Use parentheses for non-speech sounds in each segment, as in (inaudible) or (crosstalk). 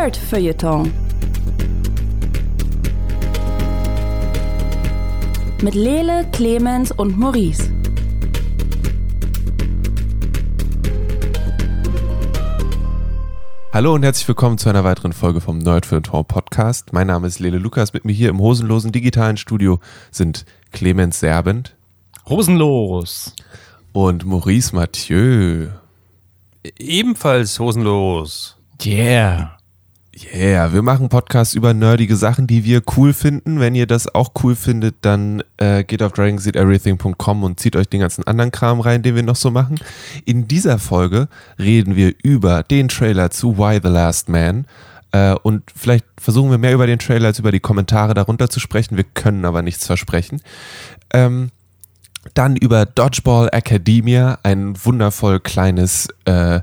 Nerd Feuilleton. Mit Lele, Clemens und Maurice. Hallo und herzlich willkommen zu einer weiteren Folge vom Nerd Feuilleton Podcast. Mein Name ist Lele Lukas. Mit mir hier im hosenlosen digitalen Studio sind Clemens Serbent. Hosenlos. Und Maurice Mathieu. Ebenfalls hosenlos. Yeah. Yeah, wir machen Podcasts über nerdige Sachen, die wir cool finden. Wenn ihr das auch cool findet, dann äh, geht auf dragonseedeverything.com und zieht euch den ganzen anderen Kram rein, den wir noch so machen. In dieser Folge reden wir über den Trailer zu Why the Last Man. Äh, und vielleicht versuchen wir mehr über den Trailer als über die Kommentare darunter zu sprechen. Wir können aber nichts versprechen. Ähm, dann über Dodgeball Academia, ein wundervoll kleines äh,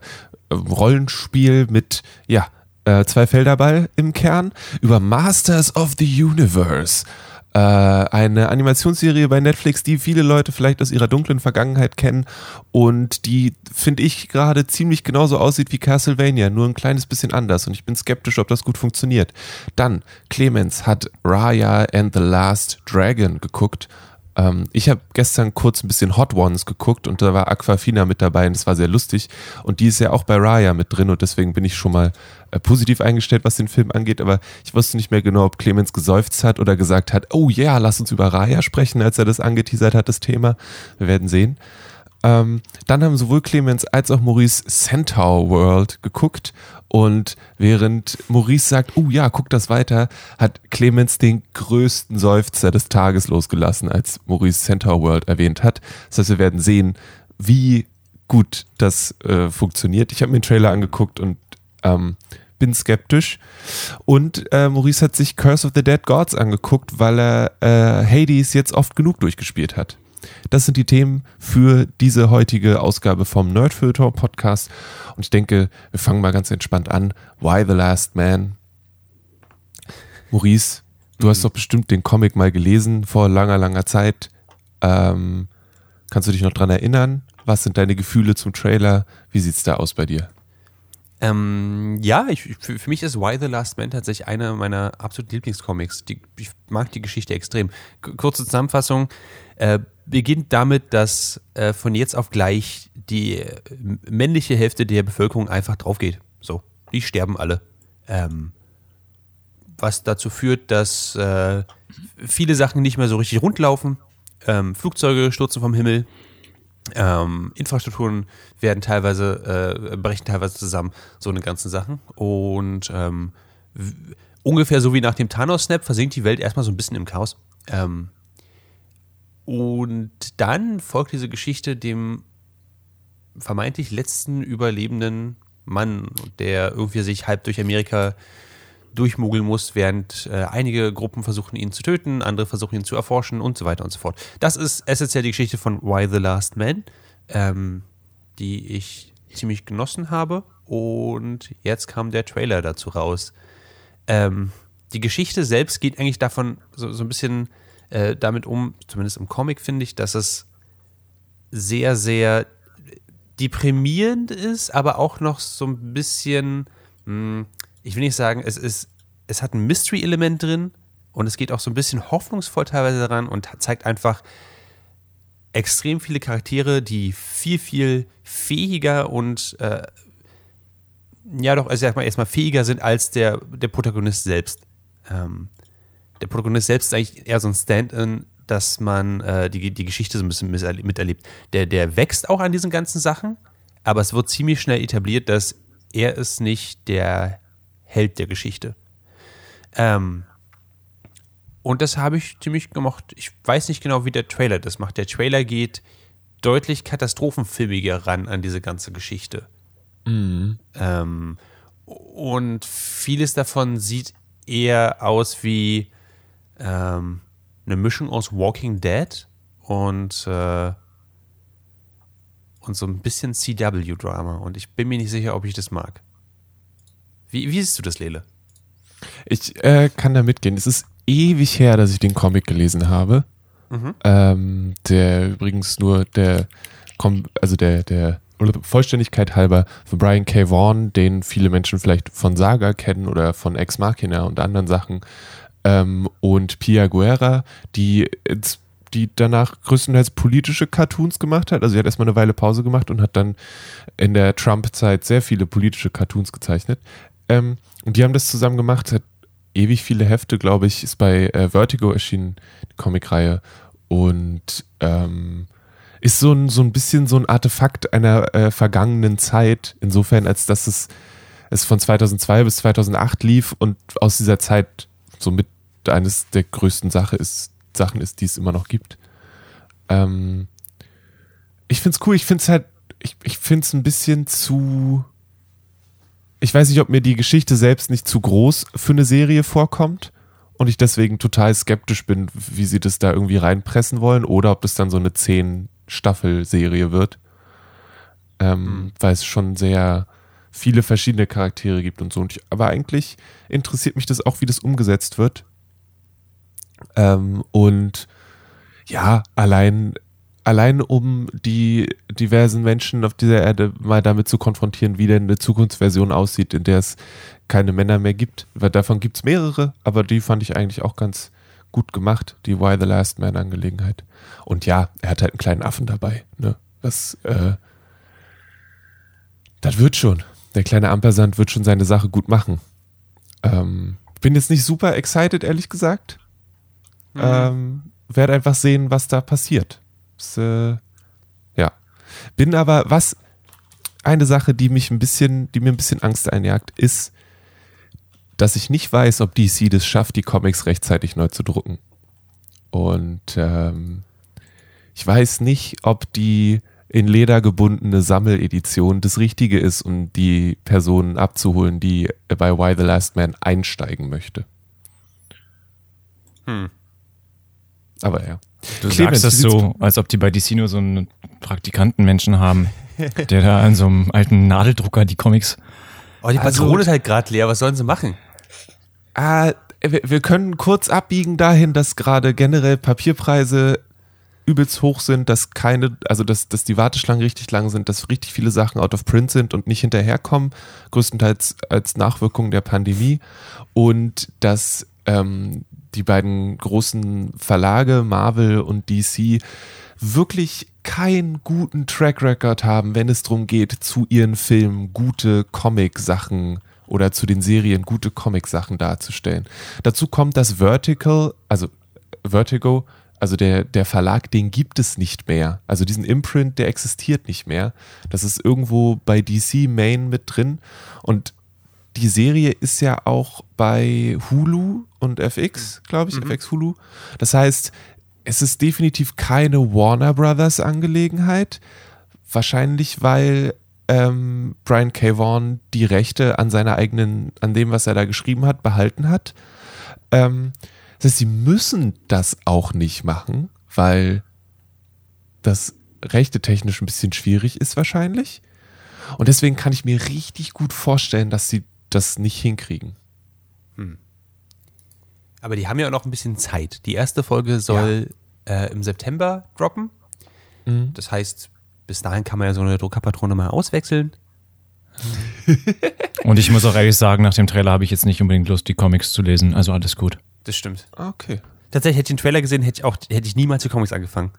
Rollenspiel mit, ja, äh, zwei Felderball im Kern. Über Masters of the Universe. Äh, eine Animationsserie bei Netflix, die viele Leute vielleicht aus ihrer dunklen Vergangenheit kennen und die, finde ich, gerade ziemlich genauso aussieht wie Castlevania, nur ein kleines bisschen anders und ich bin skeptisch, ob das gut funktioniert. Dann, Clemens hat Raya and the Last Dragon geguckt ähm, ich habe gestern kurz ein bisschen Hot Ones geguckt und da war Aquafina mit dabei und das war sehr lustig. Und die ist ja auch bei Raya mit drin und deswegen bin ich schon mal äh, positiv eingestellt, was den Film angeht. Aber ich wusste nicht mehr genau, ob Clemens geseufzt hat oder gesagt hat, oh ja, yeah, lass uns über Raya sprechen, als er das angeteasert hat, das Thema. Wir werden sehen. Ähm, dann haben sowohl Clemens als auch Maurice Centaur World geguckt und während Maurice sagt, oh ja, guck das weiter, hat Clemens den größten Seufzer des Tages losgelassen, als Maurice Centaur World erwähnt hat. Das heißt, wir werden sehen, wie gut das äh, funktioniert. Ich habe mir den Trailer angeguckt und ähm, bin skeptisch. Und äh, Maurice hat sich Curse of the Dead Gods angeguckt, weil er äh, Hades jetzt oft genug durchgespielt hat. Das sind die Themen für diese heutige Ausgabe vom Nerdfilter Podcast. Und ich denke, wir fangen mal ganz entspannt an. Why the Last Man? Maurice, du mhm. hast doch bestimmt den Comic mal gelesen vor langer, langer Zeit. Ähm, kannst du dich noch dran erinnern? Was sind deine Gefühle zum Trailer? Wie sieht es da aus bei dir? Ähm, ja, ich, für, für, mich ist Why the Last Man tatsächlich einer meiner absoluten Lieblingscomics. Die, ich mag die Geschichte extrem. Kurze Zusammenfassung äh, beginnt damit, dass äh, von jetzt auf gleich die äh, männliche Hälfte der Bevölkerung einfach draufgeht. So, die sterben alle. Ähm, was dazu führt, dass äh, viele Sachen nicht mehr so richtig rundlaufen. Ähm, Flugzeuge stürzen vom Himmel. Ähm, Infrastrukturen werden teilweise, äh, brechen teilweise zusammen, so eine ganzen Sachen. Und ähm, ungefähr so wie nach dem Thanos-Snap versinkt die Welt erstmal so ein bisschen im Chaos. Ähm, und dann folgt diese Geschichte dem vermeintlich letzten überlebenden Mann, der irgendwie sich halb durch Amerika durchmogeln muss, während äh, einige Gruppen versuchen, ihn zu töten, andere versuchen, ihn zu erforschen und so weiter und so fort. Das ist essentiell die Geschichte von Why the Last Man, ähm, die ich ziemlich genossen habe. Und jetzt kam der Trailer dazu raus. Ähm, die Geschichte selbst geht eigentlich davon so, so ein bisschen äh, damit um, zumindest im Comic finde ich, dass es sehr, sehr deprimierend ist, aber auch noch so ein bisschen, mh, hm, ich will nicht sagen, es ist, es hat ein Mystery-Element drin und es geht auch so ein bisschen hoffnungsvoll teilweise daran und zeigt einfach extrem viele Charaktere, die viel, viel fähiger und äh, ja doch, also erstmal erstmal fähiger sind als der, der Protagonist selbst. Ähm, der Protagonist selbst ist eigentlich eher so ein Stand-in, dass man äh, die, die Geschichte so ein bisschen miterlebt. Der, der wächst auch an diesen ganzen Sachen, aber es wird ziemlich schnell etabliert, dass er ist nicht der Held der Geschichte. Ähm, und das habe ich ziemlich gemocht. Ich weiß nicht genau, wie der Trailer das macht. Der Trailer geht deutlich katastrophenfilmiger ran an diese ganze Geschichte. Mhm. Ähm, und vieles davon sieht eher aus wie ähm, eine Mischung aus Walking Dead und, äh, und so ein bisschen CW-Drama. Und ich bin mir nicht sicher, ob ich das mag. Wie, wie siehst du das, Lele? Ich äh, kann da mitgehen. Es ist ewig her, dass ich den Comic gelesen habe. Mhm. Ähm, der übrigens nur der, also der, der Vollständigkeit halber, für Brian K. Vaughan, den viele Menschen vielleicht von Saga kennen oder von Ex Machina und anderen Sachen, ähm, und Pia Guerra, die, die danach größtenteils politische Cartoons gemacht hat. Also sie hat erstmal eine Weile Pause gemacht und hat dann in der Trump-Zeit sehr viele politische Cartoons gezeichnet. Ähm, und die haben das zusammen gemacht, hat ewig viele Hefte, glaube ich, ist bei äh, Vertigo erschienen, die Comicreihe. Und ähm, ist so ein, so ein bisschen so ein Artefakt einer äh, vergangenen Zeit, insofern, als dass es, es von 2002 bis 2008 lief und aus dieser Zeit somit eines der größten Sache ist, Sachen ist, die es immer noch gibt. Ähm, ich finde es cool, ich finde es halt, ich, ich finde es ein bisschen zu. Ich weiß nicht, ob mir die Geschichte selbst nicht zu groß für eine Serie vorkommt und ich deswegen total skeptisch bin, wie sie das da irgendwie reinpressen wollen oder ob das dann so eine zehn Staffel-Serie wird. Ähm, mhm. Weil es schon sehr viele verschiedene Charaktere gibt und so. Und ich, aber eigentlich interessiert mich das auch, wie das umgesetzt wird. Ähm, und ja, allein, allein um die diversen Menschen auf dieser Erde mal damit zu konfrontieren, wie denn eine Zukunftsversion aussieht, in der es keine Männer mehr gibt. Weil davon gibt es mehrere, aber die fand ich eigentlich auch ganz gut gemacht, die Why the Last Man Angelegenheit. Und ja, er hat halt einen kleinen Affen dabei. Ne? Das, äh, das wird schon. Der kleine Ampersand wird schon seine Sache gut machen. Ähm, bin jetzt nicht super excited, ehrlich gesagt. Mhm. Ähm, werde einfach sehen, was da passiert. Das, äh, ja. Bin aber, was eine Sache, die mich ein bisschen, die mir ein bisschen Angst einjagt, ist, dass ich nicht weiß, ob DC das schafft, die Comics rechtzeitig neu zu drucken. Und ähm, ich weiß nicht, ob die in Leder gebundene Sammeledition das Richtige ist, um die Personen abzuholen, die bei Why the Last Man einsteigen möchte. Hm. Aber ja. Du Clemens, sagst das so, als ob die bei DC nur so einen Praktikantenmenschen haben, der da an so einem alten Nadeldrucker die Comics. Oh, die Patrone also, ist halt gerade leer, was sollen sie machen? Ah, wir, wir können kurz abbiegen dahin, dass gerade generell Papierpreise übelst hoch sind, dass keine, also dass, dass die Warteschlangen richtig lang sind, dass richtig viele Sachen out of print sind und nicht hinterherkommen, größtenteils als Nachwirkung der Pandemie und dass ähm, die beiden großen Verlage, Marvel und DC, wirklich keinen guten Track Record haben, wenn es darum geht, zu ihren Filmen gute Comic-Sachen oder zu den Serien gute Comic-Sachen darzustellen. Dazu kommt, dass Vertical, also Vertigo, also der, der Verlag, den gibt es nicht mehr. Also diesen Imprint, der existiert nicht mehr. Das ist irgendwo bei DC Main mit drin. Und die Serie ist ja auch bei Hulu und FX, glaube ich, mhm. FX Hulu. Das heißt, es ist definitiv keine Warner Brothers Angelegenheit. Wahrscheinlich, weil ähm, Brian K. Vaughan die Rechte an seiner eigenen, an dem, was er da geschrieben hat, behalten hat. Ähm, das heißt, sie müssen das auch nicht machen, weil das rechte technisch ein bisschen schwierig ist wahrscheinlich. Und deswegen kann ich mir richtig gut vorstellen, dass sie das nicht hinkriegen. Hm. Aber die haben ja auch noch ein bisschen Zeit. Die erste Folge soll ja. äh, im September droppen. Mhm. Das heißt, bis dahin kann man ja so eine Druckerpatrone mal auswechseln. (laughs) Und ich muss auch ehrlich sagen, nach dem Trailer habe ich jetzt nicht unbedingt Lust, die Comics zu lesen. Also alles gut. Das stimmt. Okay. Tatsächlich hätte ich den Trailer gesehen, hätte ich auch, hätte ich niemals die Comics angefangen.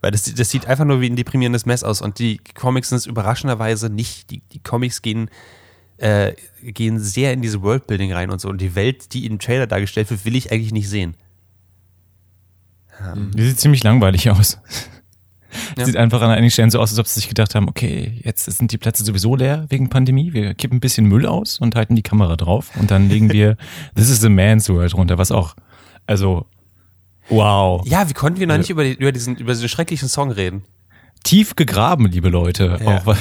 Weil das, das sieht einfach nur wie ein deprimierendes Mess aus. Und die Comics sind es überraschenderweise nicht. Die, die Comics gehen, äh, gehen sehr in diese Worldbuilding rein und so. Und die Welt, die im Trailer dargestellt wird, will ich eigentlich nicht sehen. Die sieht ziemlich langweilig aus. Ja. Sieht einfach an einigen Stellen so aus, als ob sie sich gedacht haben, okay, jetzt sind die Plätze sowieso leer wegen Pandemie. Wir kippen ein bisschen Müll aus und halten die Kamera drauf und dann legen wir (laughs) This is the Man's World runter, was auch, also, wow. Ja, wie konnten wir noch nicht über, die, über, diesen, über diesen schrecklichen Song reden? Tief gegraben, liebe Leute. Ja. Auch,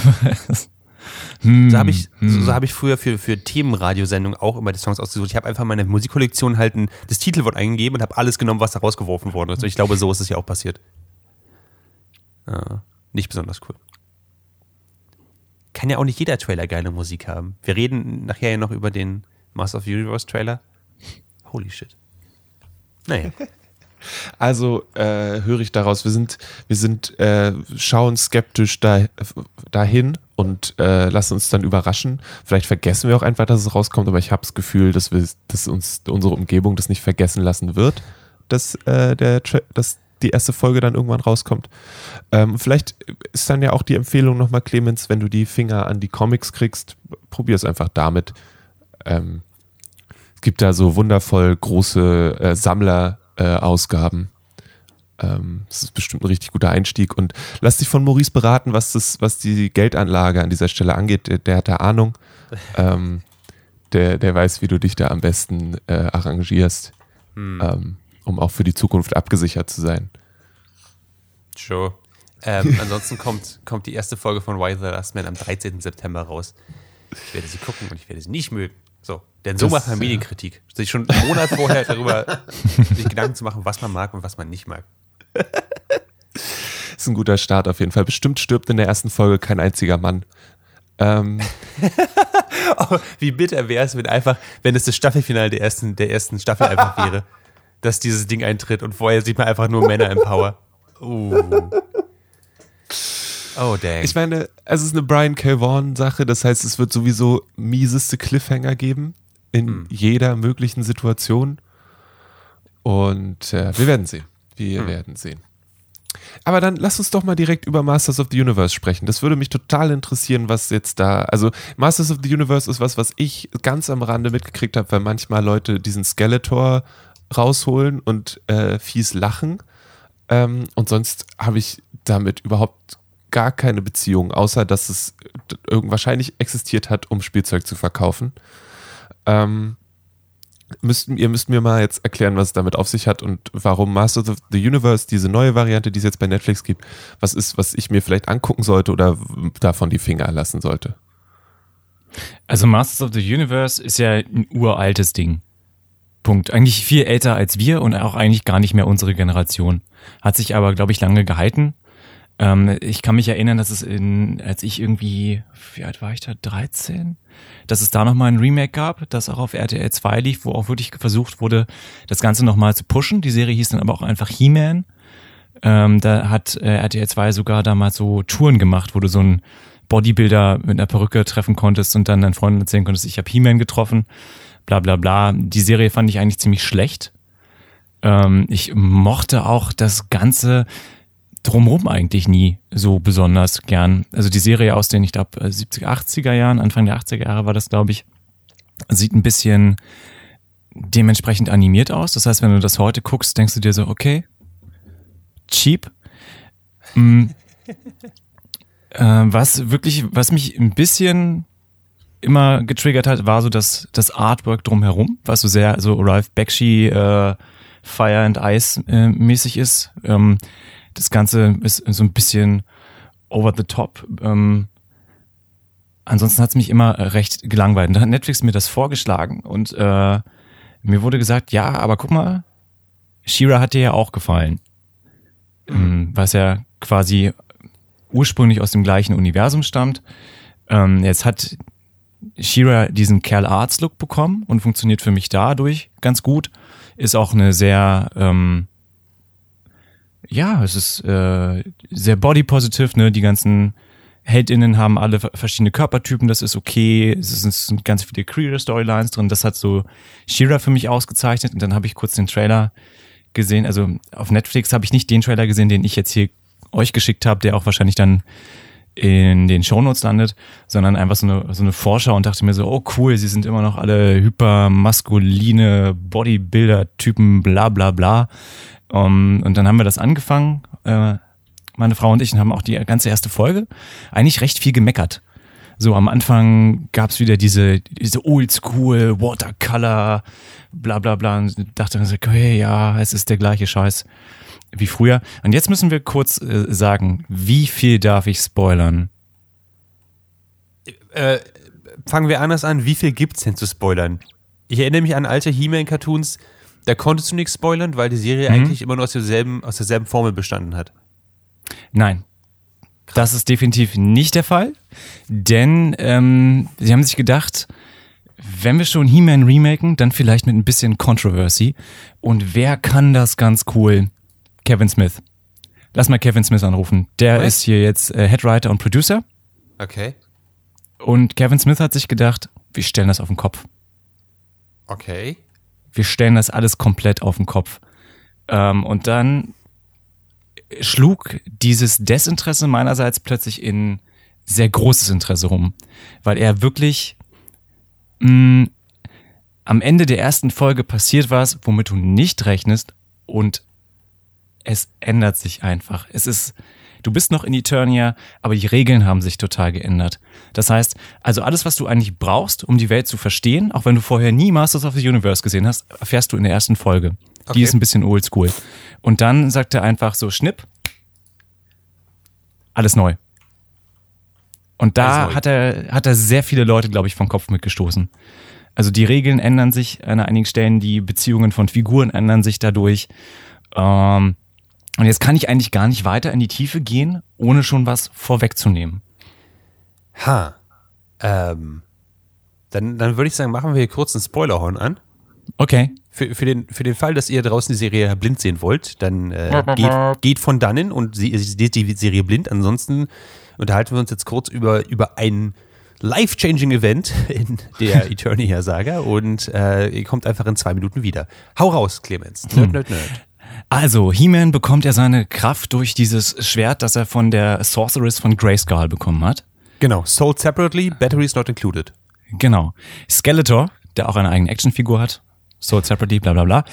(laughs) hm, so habe ich, hm. so, so hab ich früher für, für Themenradiosendungen auch immer die Songs ausgesucht. Ich habe einfach meine Musikkollektion halt ein, das Titelwort eingegeben und habe alles genommen, was da rausgeworfen worden ist. Ich glaube, so ist es ja auch passiert. Ja, nicht besonders cool. Kann ja auch nicht jeder Trailer geile Musik haben. Wir reden nachher ja noch über den Master of the Universe Trailer. Holy shit. Naja. (laughs) Also äh, höre ich daraus, wir sind, wir sind, äh, schauen skeptisch da, dahin und äh, lassen uns dann überraschen. Vielleicht vergessen wir auch einfach, dass es rauskommt, aber ich habe das Gefühl, dass wir, dass uns unsere Umgebung das nicht vergessen lassen wird, dass äh, der, dass die erste Folge dann irgendwann rauskommt. Ähm, vielleicht ist dann ja auch die Empfehlung nochmal, Clemens, wenn du die Finger an die Comics kriegst, probier es einfach damit. Ähm, es gibt da so wundervoll große äh, Sammlerausgaben. Äh, ähm, das ist bestimmt ein richtig guter Einstieg. Und lass dich von Maurice beraten, was, das, was die Geldanlage an dieser Stelle angeht. Der, der hat da Ahnung. (laughs) Ähm, der, der weiß, wie du dich da am besten äh, arrangierst. Hm. Ähm, um auch für die Zukunft abgesichert zu sein. Sure. Ähm, (laughs) ansonsten kommt, kommt die erste Folge von Why the Last Man am 13. September raus. Ich werde sie gucken und ich werde sie nicht mögen. So, denn so das, macht man Medienkritik. Sich schon einen Monat vorher darüber (laughs) sich Gedanken zu machen, was man mag und was man nicht mag. ist ein guter Start auf jeden Fall. Bestimmt stirbt in der ersten Folge kein einziger Mann. Ähm. (laughs) oh, wie bitter wäre es, wenn einfach, wenn es das Staffelfinale der ersten, der ersten Staffel einfach wäre (laughs) dass dieses Ding eintritt und vorher sieht man einfach nur Männer im Power. Uh. Oh, dang. Ich meine, es ist eine Brian K. Vaughan-Sache, das heißt, es wird sowieso mieseste Cliffhanger geben in hm. jeder möglichen Situation. Und äh, wir werden sehen. Wir hm. werden sehen. Aber dann lass uns doch mal direkt über Masters of the Universe sprechen. Das würde mich total interessieren, was jetzt da. Also, Masters of the Universe ist was, was ich ganz am Rande mitgekriegt habe, weil manchmal Leute diesen Skeletor rausholen und äh, fies lachen. Ähm, und sonst habe ich damit überhaupt gar keine Beziehung, außer dass es wahrscheinlich existiert hat, um Spielzeug zu verkaufen. Ähm, müsst, ihr müsst mir mal jetzt erklären, was es damit auf sich hat und warum Masters of the Universe, diese neue Variante, die es jetzt bei Netflix gibt, was ist, was ich mir vielleicht angucken sollte oder davon die Finger lassen sollte. Also Masters of the Universe ist ja ein uraltes Ding. Punkt. Eigentlich viel älter als wir und auch eigentlich gar nicht mehr unsere Generation. Hat sich aber, glaube ich, lange gehalten. Ähm, ich kann mich erinnern, dass es in, als ich irgendwie, wie alt war ich da, 13? Dass es da nochmal ein Remake gab, das auch auf RTL 2 lief, wo auch wirklich versucht wurde, das Ganze nochmal zu pushen. Die Serie hieß dann aber auch einfach He-Man. Ähm, da hat äh, RTL 2 sogar damals so Touren gemacht, wo du so einen Bodybuilder mit einer Perücke treffen konntest und dann deinen Freunden erzählen konntest, ich habe He-Man getroffen bla bla bla. Die Serie fand ich eigentlich ziemlich schlecht. Ähm, ich mochte auch das Ganze drumherum eigentlich nie so besonders gern. Also die Serie aus den, ich glaube, 70er, 80er Jahren, Anfang der 80er Jahre war das, glaube ich, sieht ein bisschen dementsprechend animiert aus. Das heißt, wenn du das heute guckst, denkst du dir so, okay, cheap. Mm. äh, was wirklich, was mich ein bisschen immer getriggert hat, war so das, das Artwork drumherum, was so sehr so Ralph Bakshi äh, Fire and Ice äh, mäßig ist. Ähm, das Ganze ist so ein bisschen over the top. Ähm, ansonsten hat es mich immer recht gelangweilt. Und da hat Netflix mir das vorgeschlagen und äh, mir wurde gesagt, ja, aber guck mal, Shira hat dir ja auch gefallen. Mhm. Was ja quasi ursprünglich aus dem gleichen Universum stammt. Ähm, jetzt hat Shira diesen Kerl Arts Look bekommen und funktioniert für mich dadurch ganz gut. Ist auch eine sehr, ähm, ja, es ist äh, sehr body positive, ne? Die ganzen HeldInnen haben alle verschiedene Körpertypen, das ist okay. Es sind ganz viele queer Storylines drin. Das hat so Shira für mich ausgezeichnet. Und dann habe ich kurz den Trailer gesehen. Also auf Netflix habe ich nicht den Trailer gesehen, den ich jetzt hier euch geschickt habe, der auch wahrscheinlich dann in den Shownotes landet, sondern einfach so eine, so eine Vorschau und dachte mir so, oh cool, sie sind immer noch alle hypermaskuline Bodybuilder-Typen, bla bla bla. Um, und dann haben wir das angefangen, äh, meine Frau und ich, und haben auch die ganze erste Folge eigentlich recht viel gemeckert. So am Anfang gab's wieder diese, diese Oldschool Watercolor, bla bla bla. Und dachte mir so, okay, ja, es ist der gleiche Scheiß wie früher. Und jetzt müssen wir kurz äh, sagen, wie viel darf ich spoilern? Äh, fangen wir anders an. Wie viel gibt's denn zu spoilern? Ich erinnere mich an alte He-Man-Cartoons, da konntest du nichts spoilern, weil die Serie mhm. eigentlich immer nur aus derselben, aus derselben Formel bestanden hat. Nein. Das ist definitiv nicht der Fall, denn ähm, sie haben sich gedacht, wenn wir schon He-Man remaken, dann vielleicht mit ein bisschen Controversy. Und wer kann das ganz cool? Kevin Smith. Lass mal Kevin Smith anrufen. Der Was? ist hier jetzt äh, Headwriter und Producer. Okay. Und Kevin Smith hat sich gedacht, wir stellen das auf den Kopf. Okay. Wir stellen das alles komplett auf den Kopf. Ähm, und dann schlug dieses Desinteresse meinerseits plötzlich in sehr großes Interesse rum, weil er wirklich mh, am Ende der ersten Folge passiert was, womit du nicht rechnest und es ändert sich einfach. Es ist, du bist noch in Eternia, aber die Regeln haben sich total geändert. Das heißt, also alles, was du eigentlich brauchst, um die Welt zu verstehen, auch wenn du vorher nie Masters of the Universe gesehen hast, erfährst du in der ersten Folge. Die Okay. ist ein bisschen oldschool. Und dann sagt er einfach so, Schnipp, alles neu. Und da neu. hat er, hat er sehr viele Leute, glaube ich, vom Kopf mitgestoßen. Also die Regeln ändern sich an einigen Stellen, die Beziehungen von Figuren ändern sich dadurch. Ähm, und jetzt kann ich eigentlich gar nicht weiter in die Tiefe gehen, ohne schon was vorwegzunehmen. Ha. Ähm. Dann, dann würde ich sagen, machen wir hier kurz einen Spoilerhorn an. Okay. Für, für, den, für den Fall, dass ihr draußen die Serie blind sehen wollt, dann äh, geht, geht von dannen und seht die Serie blind. Ansonsten unterhalten wir uns jetzt kurz über, über ein life-changing Event (laughs) in der (laughs) Eternia-Saga und äh, ihr kommt einfach in zwei Minuten wieder. Hau raus, Clemens. Nerd, nerd, nerd. Also, He-Man bekommt ja seine Kraft durch dieses Schwert, das er von der Sorceress von Grayskull bekommen hat. Genau. Sold separately, batteries not included. Genau. Skeletor, der auch eine eigene Actionfigur hat, Sold Separately, bla bla bla,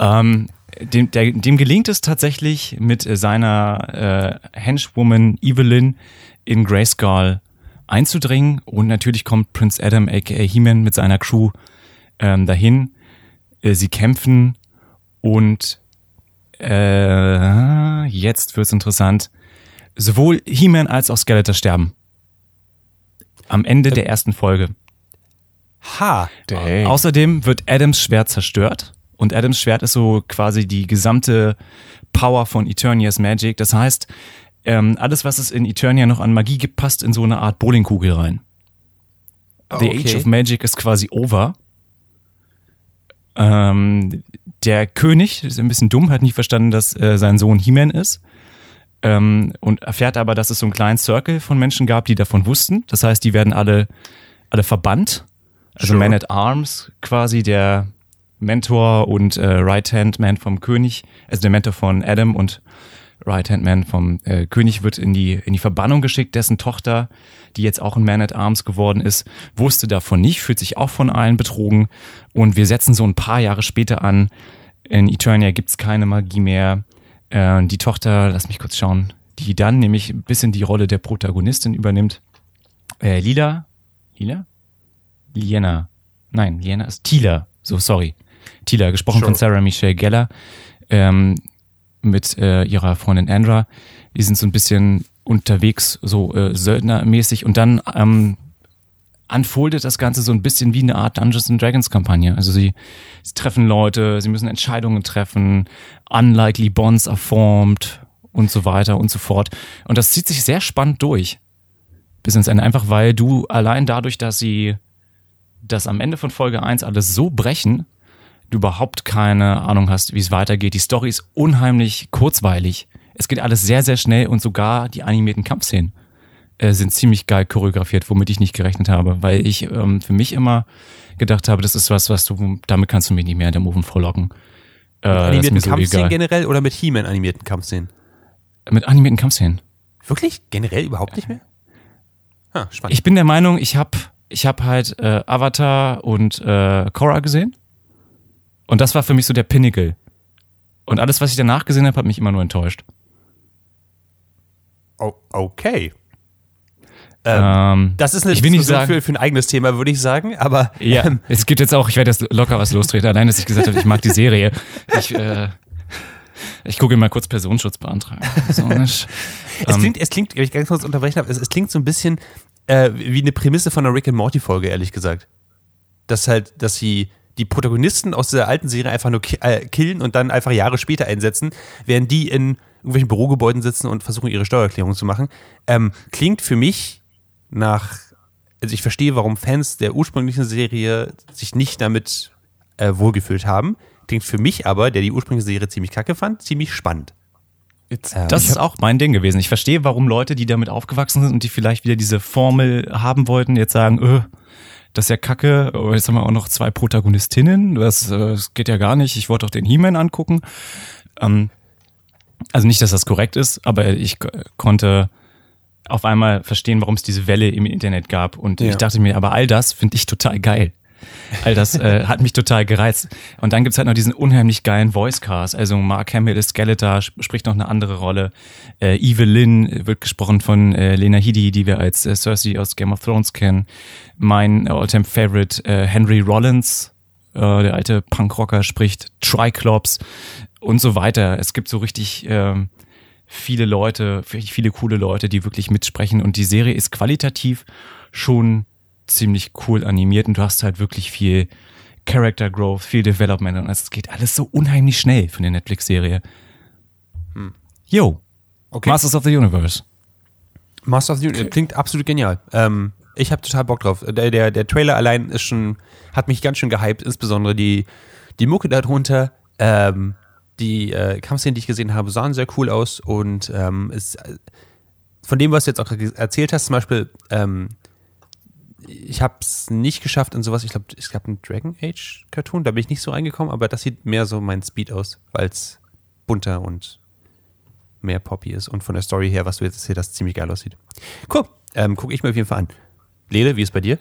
(laughs) ähm, dem, der, dem gelingt es tatsächlich mit äh, seiner äh, Henchwoman Evelyn in Grayskull einzudringen und natürlich kommt Prince Adam aka He-Man mit seiner Crew ähm, dahin. Äh, sie kämpfen und äh, jetzt wird's interessant. Sowohl He-Man als auch Skeletor sterben. Am Ende der ersten Folge. Ha. Außerdem wird Adams Schwert zerstört. Und Adams Schwert ist so quasi die gesamte Power von Eternia's Magic. Das heißt, ähm, alles, was es in Eternia noch an Magie gibt, passt in so eine Art Bowlingkugel rein. The Okay. Age of Magic ist quasi over. Ähm, der König ist ein bisschen dumm, hat nicht verstanden, dass äh, sein Sohn He-Man ist. Ähm, und erfährt aber, dass es so einen kleinen Circle von Menschen gab, die davon wussten. Das heißt, die werden alle, alle verbannt. Also Sure. Man at Arms, quasi der Mentor und äh, Right-Hand-Man vom König, also der Mentor von Adam und Right-Hand-Man vom äh, König wird in die, in die Verbannung geschickt, dessen Tochter, die jetzt auch ein Man at Arms geworden ist, wusste davon nicht, fühlt sich auch von allen betrogen. Und wir setzen so ein paar Jahre später an. In Eternia gibt's keine Magie mehr. Äh, die Tochter, lass mich kurz schauen, die dann nämlich ein bisschen die Rolle der Protagonistin übernimmt. Äh, Lila? Lila? Liena. Nein, Liena ist Tila. So, sorry. Tila, gesprochen Sure. von Sarah Michelle Gellar ähm, mit äh, ihrer Freundin Andra. Die sind so ein bisschen unterwegs, so äh, Söldnermäßig und dann ähm, unfoldet das Ganze so ein bisschen wie eine Art Dungeons and Dragons Kampagne. Also sie, sie treffen Leute, sie müssen Entscheidungen treffen, unlikely bonds are formed und so weiter und so fort. Und das zieht sich sehr spannend durch. Bis ins Ende. Einfach weil du allein dadurch, dass sie das am Ende von Folge 1 alles so brechen, du überhaupt keine Ahnung hast, wie es weitergeht. Die Story ist unheimlich kurzweilig. Es geht alles sehr, sehr schnell und sogar die animierten Kampfszenen äh, sind ziemlich geil choreografiert, womit ich nicht gerechnet habe, weil ich ähm, für mich immer gedacht habe, das ist was, was du, damit kannst du mich nicht mehr in der Moven vorlocken. Äh, ist animierten so Kampfszenen generell oder mit He-Man animierten Kampfszenen? Mit animierten Kampfszenen. Wirklich? Generell überhaupt nicht mehr? Ah, spannend. Ich bin der Meinung, ich habe ich hab halt äh, Avatar und äh, Korra gesehen. Und das war für mich so der Pinnacle. Und alles, was ich danach gesehen habe, hat mich immer nur enttäuscht. okay. Ähm, Ähm, das ist eine ich will nicht sagen, für, für ein eigenes Thema, würde ich sagen, aber ja, ähm, es gibt jetzt auch, ich werde jetzt locker was lostreten, allein, dass ich gesagt habe, ich mag die Serie. Ich, äh, ich gucke mal kurz Personenschutz beantragen. So, ne? (laughs) es, Ähm, klingt, es klingt, wenn ich ganz kurz unterbrechen habe, es, es klingt so ein bisschen äh, wie eine Prämisse von einer Rick and Morty Folge, ehrlich gesagt. Dass halt, dass sie die Protagonisten aus der alten Serie einfach nur äh, killen und dann einfach Jahre später einsetzen, während die in irgendwelchen Bürogebäuden sitzen und versuchen, ihre Steuererklärung zu machen. Ähm, klingt für mich nach also ich verstehe, warum Fans der ursprünglichen Serie sich nicht damit äh, wohlgefühlt haben. Klingt für mich aber, der die ursprüngliche Serie ziemlich kacke fand, ziemlich spannend. Jetzt, Ähm, Das ist auch mein Ding gewesen. Ich verstehe, warum Leute, die damit aufgewachsen sind und die vielleicht wieder diese Formel haben wollten, jetzt sagen, öh, das ist ja kacke, jetzt haben wir auch noch zwei Protagonistinnen, das, äh, das geht ja gar nicht, ich wollte doch den He-Man angucken. Ähm, also nicht, dass das korrekt ist, aber ich konnte auf einmal verstehen, warum es diese Welle im Internet gab. Und Ja. ich dachte mir, aber all das finde ich total geil. All das äh, hat mich total gereizt. Und dann gibt's halt noch diesen unheimlich geilen Voice-Cast. Also Mark Hamill ist Skeletor, sp- spricht noch eine andere Rolle. Äh, Evelyn wird gesprochen von äh, Lena Headey, die wir als äh, Cersei aus Game of Thrones kennen. Mein all-time Favorite äh, Henry Rollins, äh, der alte Punkrocker, spricht Triclops und so weiter. Es gibt so richtig ähm, viele Leute, viele coole Leute, die wirklich mitsprechen. Und die Serie ist qualitativ schon ziemlich cool animiert und du hast halt wirklich viel Character Growth, viel Development und es geht alles so unheimlich schnell für eine Netflix-Serie. Yo, Okay. Masters of the Universe. Master of the Universe klingt absolut genial. Ähm, ich habe total Bock drauf. Der, der, der Trailer allein ist schon, hat mich ganz schön gehypt, insbesondere die, die Mucke darunter. Ähm, die äh, Kampfszenen, die ich gesehen habe, sahen sehr cool aus und ähm, es, äh, von dem, was du jetzt auch erzählt hast, zum Beispiel, ähm, ich habe es nicht geschafft in sowas, ich glaube, es gab einen Dragon Age Cartoon, da bin ich nicht so reingekommen, aber das sieht mehr so mein Speed aus, weil es bunter und mehr Poppy ist und von der Story her, was du jetzt erzählt hast, ziemlich geil aussieht. Cool, ähm, gucke ich mir auf jeden Fall an. Lele, wie ist bei dir?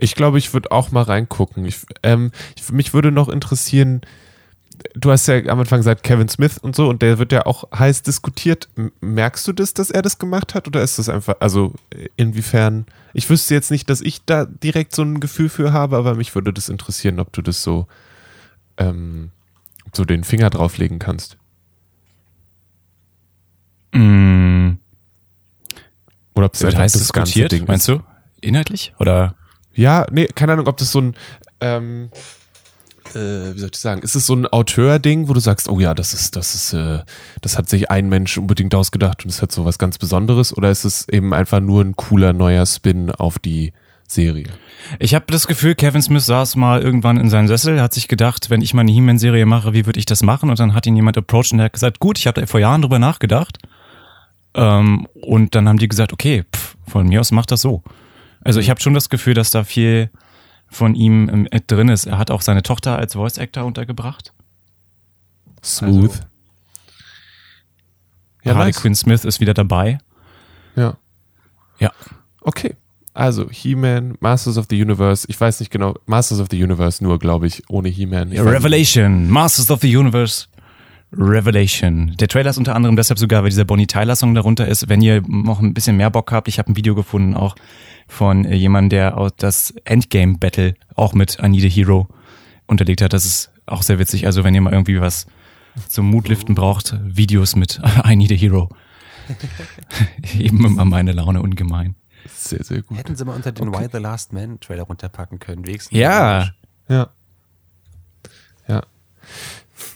Ich glaube, ich würde auch mal reingucken. Ich, ähm, ich, mich würde noch interessieren, du hast ja am Anfang gesagt, Kevin Smith und so, und der wird ja auch heiß diskutiert. Merkst du das, dass er das gemacht hat, oder ist das einfach, also inwiefern? Ich wüsste jetzt nicht, dass ich da direkt so ein Gefühl für habe, aber mich würde das interessieren, ob du das so, ähm, so den Finger drauflegen kannst. Mm, Oder ob es einfach heiß das ganze diskutiert, Ding meinst du? Inhaltlich? Oder? Ja, nee, keine Ahnung, ob das so ein, ähm, äh, wie soll ich sagen, ist es so ein Auteur-Ding, wo du sagst, oh ja, das ist, das ist, äh, das hat sich ein Mensch unbedingt ausgedacht und es hat so was ganz Besonderes, oder ist es eben einfach nur ein cooler neuer Spin auf die Serie? Ich habe das Gefühl, Kevin Smith saß mal irgendwann in seinem Sessel, hat sich gedacht, wenn ich mal eine He-Man-Serie mache, wie würde ich das machen? Und dann hat ihn jemand approached und der hat gesagt, gut, ich habe vor Jahren drüber nachgedacht. Ähm, und dann haben die gesagt, okay, pff, von mir aus macht das so. Also ich habe schon das Gefühl, dass da viel von ihm ähm, äh, drin ist. Er hat auch seine Tochter als Voice Actor untergebracht. Smooth. Also- ja, Harley nice. Quinn Smith ist wieder dabei. ja. Ja. Okay. Also, He-Man, Masters of the Universe, ich weiß nicht genau, Masters of the Universe nur, glaube ich, ohne He-Man. Revelation, Masters of the Universe. Revelation. Der Trailer ist unter anderem deshalb sogar, weil dieser Bonnie Tyler Song darunter ist. Wenn ihr noch ein bisschen mehr Bock habt, ich habe ein Video gefunden auch von äh, jemandem, der auch das Endgame Battle auch mit I Need a Hero unterlegt hat. Das ist auch sehr witzig. Also wenn ihr mal irgendwie was zum Mutliften braucht, Videos mit I Need a Hero. (laughs) Eben immer meine Laune ungemein. Sehr, sehr gut. Hätten sie mal unter den Okay. Why the Last Man Trailer runterpacken können, wenigstens. Ja, Ja. Ja.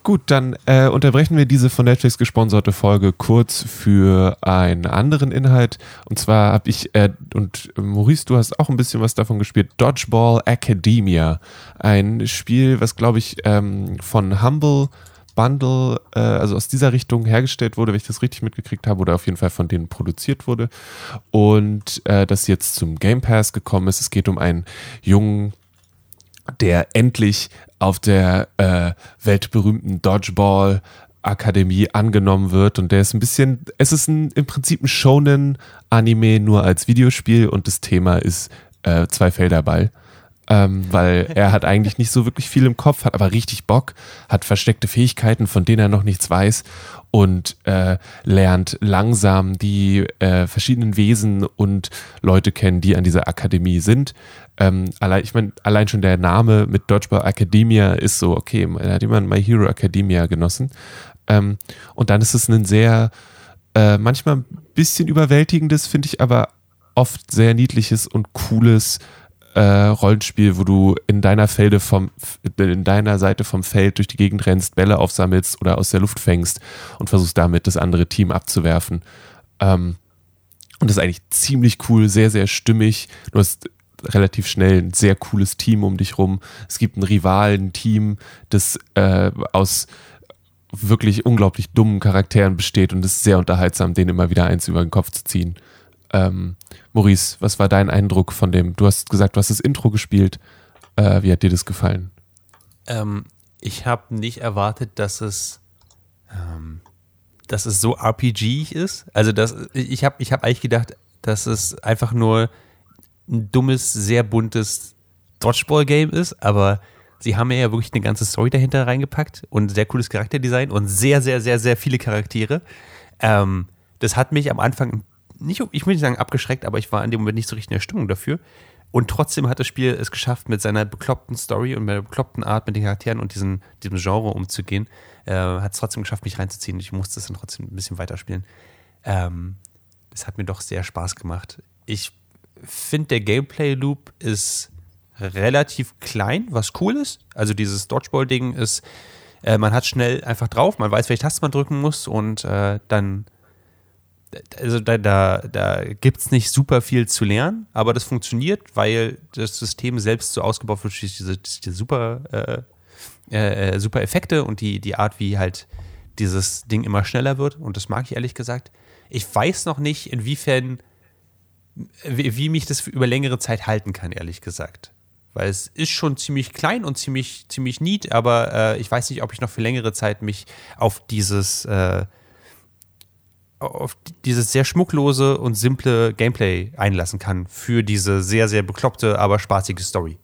Gut, dann äh, unterbrechen wir diese von Netflix gesponserte Folge kurz für einen anderen Inhalt. Und zwar habe ich, äh, und äh, Maurice, du hast auch ein bisschen was davon gespielt, Dodgeball Academia. Ein Spiel, was, glaube ich, ähm, von Humble Bundle, äh, also aus dieser Richtung hergestellt wurde, wenn ich das richtig mitgekriegt habe, oder auf jeden Fall von denen produziert wurde. Und äh, das jetzt zum Game Pass gekommen ist. Es geht um einen jungen der endlich auf der äh, weltberühmten Dodgeball Akademie angenommen wird. Und der ist ein bisschen, es ist ein, im Prinzip ein Shonen Anime nur als Videospiel. Und das Thema ist äh, zwei Felderball. Ähm, weil er hat eigentlich nicht so wirklich viel im Kopf, hat aber richtig Bock, hat versteckte Fähigkeiten, von denen er noch nichts weiß und äh, lernt langsam die äh, verschiedenen Wesen und Leute kennen, die an dieser Akademie sind. Ähm, allein, ich meine, allein schon der Name mit Dodgeball Academia ist so, okay, er hat jemand My Hero Academia genossen. Ähm, und dann ist es ein sehr, äh, manchmal ein bisschen überwältigendes, finde ich aber oft sehr niedliches und cooles äh, Rollenspiel, wo du in deiner Felde vom, in deiner Seite vom Feld durch die Gegend rennst, Bälle aufsammelst oder aus der Luft fängst und versuchst damit das andere Team abzuwerfen. Ähm, und das ist eigentlich ziemlich cool, sehr, sehr stimmig. Du hast relativ schnell ein sehr cooles Team um dich rum. Es gibt ein Rivalen-Team, das äh, aus wirklich unglaublich dummen Charakteren besteht und es ist sehr unterhaltsam, denen immer wieder eins über den Kopf zu ziehen. Ähm, Maurice, was war dein Eindruck von dem? Du hast gesagt, du hast das Intro gespielt. Äh, wie hat dir das gefallen? Ähm, ich habe nicht erwartet, dass es, ähm, dass es so RPG ist. Also das, ich habe ich hab eigentlich gedacht, dass es einfach nur ein dummes, sehr buntes Dodgeball-Game ist, aber sie haben ja wirklich eine ganze Story dahinter reingepackt und sehr cooles Charakterdesign und sehr, sehr, sehr, sehr viele Charaktere. Ähm, das hat mich am Anfang nicht, ich will nicht sagen abgeschreckt, aber ich war in dem Moment nicht so richtig in der Stimmung dafür. Und trotzdem hat das Spiel es geschafft, mit seiner bekloppten Story und mit der bekloppten Art mit den Charakteren und diesen, diesem Genre umzugehen, äh, hat es trotzdem geschafft, mich reinzuziehen. Ich musste es dann trotzdem ein bisschen weiterspielen. Ähm, das hat mir doch sehr Spaß gemacht. Ich finde, der Gameplay-Loop ist relativ klein, was cool ist. Also dieses Dodgeball-Ding ist, äh, man hat schnell einfach drauf, man weiß, welche Taste man drücken muss und äh, dann also da, da, da gibt es nicht super viel zu lernen, aber das funktioniert, weil das System selbst so ausgebaut wird, diese, diese super, äh, äh, super Effekte und die, die Art, wie halt dieses Ding immer schneller wird. Und das mag ich ehrlich gesagt. Ich weiß noch nicht, inwiefern, wie, wie mich das über längere Zeit halten kann, ehrlich gesagt. Weil es ist schon ziemlich klein und ziemlich, ziemlich neat, aber äh, ich weiß nicht, ob ich noch für längere Zeit mich auf dieses äh, auf dieses sehr schmucklose und simple Gameplay einlassen kann für diese sehr, sehr bekloppte, aber spaßige Story.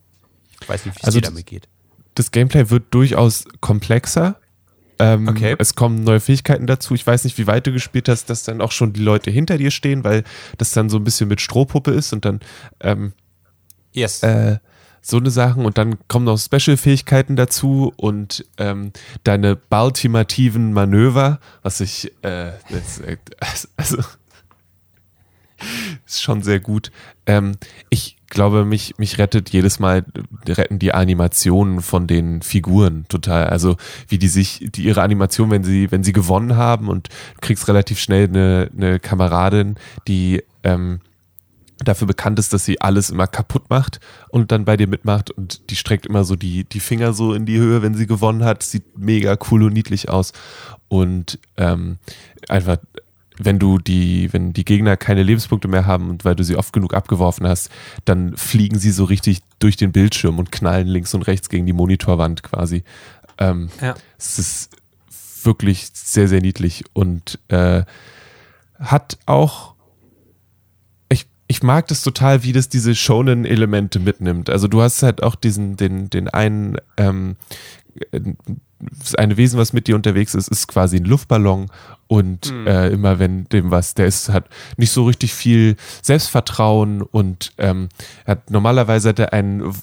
Ich weiß nicht, wie es Also dir das- damit geht. Das Gameplay wird durchaus komplexer. Ähm, Okay. Es kommen neue Fähigkeiten dazu. Ich weiß nicht, wie weit du gespielt hast, dass dann auch schon die Leute hinter dir stehen, weil das dann so ein bisschen mit Strohpuppe ist und dann ähm, Yes. äh, so eine Sachen und dann kommen noch Special-Fähigkeiten dazu und ähm, deine ultimativen Manöver, was ich äh, das, äh, also (laughs) ist schon sehr gut. Ähm, ich glaube, mich, mich rettet jedes Mal, retten die Animationen von den Figuren total. Also wie die sich, die ihre Animation, wenn sie, wenn sie gewonnen haben und du kriegst relativ schnell eine, eine Kameradin, die ähm, dafür bekannt ist, dass sie alles immer kaputt macht und dann bei dir mitmacht und die streckt immer so die, die Finger so in die Höhe, wenn sie gewonnen hat. Sieht mega cool und niedlich aus. Und ähm, einfach, wenn du die, wenn die Gegner keine Lebenspunkte mehr haben und weil du sie oft genug abgeworfen hast, dann fliegen sie so richtig durch den Bildschirm und knallen links und rechts gegen die Monitorwand quasi. Ähm, ja. es ist wirklich sehr, sehr niedlich und äh, hat auch. Ich, mag das total, wie das diese Shonen-Elemente mitnimmt. Also du hast halt auch diesen, den, den einen, ähm, das eine Wesen, was mit dir unterwegs ist, ist quasi ein Luftballon. Und äh, immer wenn dem was, der ist, hat nicht so richtig viel Selbstvertrauen und ähm, hat normalerweise hat er einen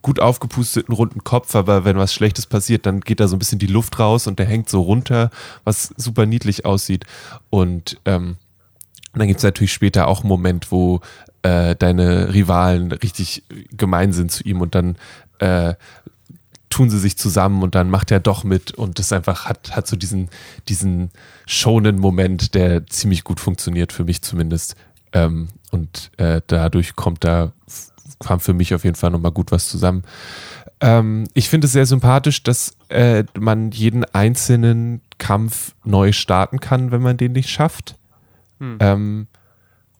gut aufgepusteten runden Kopf, aber wenn was Schlechtes passiert, dann geht da so ein bisschen die Luft raus und der hängt so runter, was super niedlich aussieht. Und ähm, dann gibt es natürlich später auch einen Moment, wo äh, deine Rivalen richtig gemein sind zu ihm und dann äh, tun sie sich zusammen und dann macht er doch mit und das einfach hat, hat so diesen, diesen schonen Moment, der ziemlich gut funktioniert, für mich zumindest. Ähm, und äh, dadurch kommt da, kam für mich auf jeden Fall nochmal gut was zusammen. Ähm, ich finde es sehr sympathisch, dass äh, man jeden einzelnen Kampf neu starten kann, wenn man den nicht schafft. Ähm,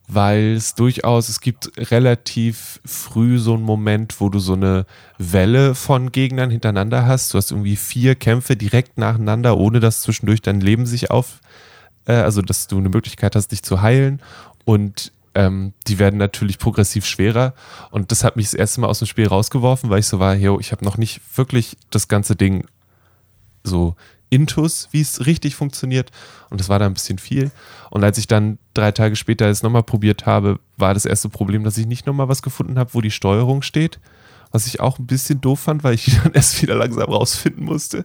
weil es durchaus, es gibt relativ früh so einen Moment, wo du so eine Welle von Gegnern hintereinander hast. Du hast irgendwie vier Kämpfe direkt nacheinander, ohne dass zwischendurch dein Leben sich auf, äh, also dass du eine Möglichkeit hast, dich zu heilen. Und ähm, die werden natürlich progressiv schwerer. Und das hat mich das erste Mal aus dem Spiel rausgeworfen, weil ich so war, yo, ich habe noch nicht wirklich das ganze Ding so intus, wie es richtig funktioniert. Und das war da ein bisschen viel. Und als ich dann drei Tage später es nochmal probiert habe, war das erste Problem, dass ich nicht nochmal was gefunden habe, wo die Steuerung steht. Was ich auch ein bisschen doof fand, weil ich (laughs) dann erst wieder langsam rausfinden musste.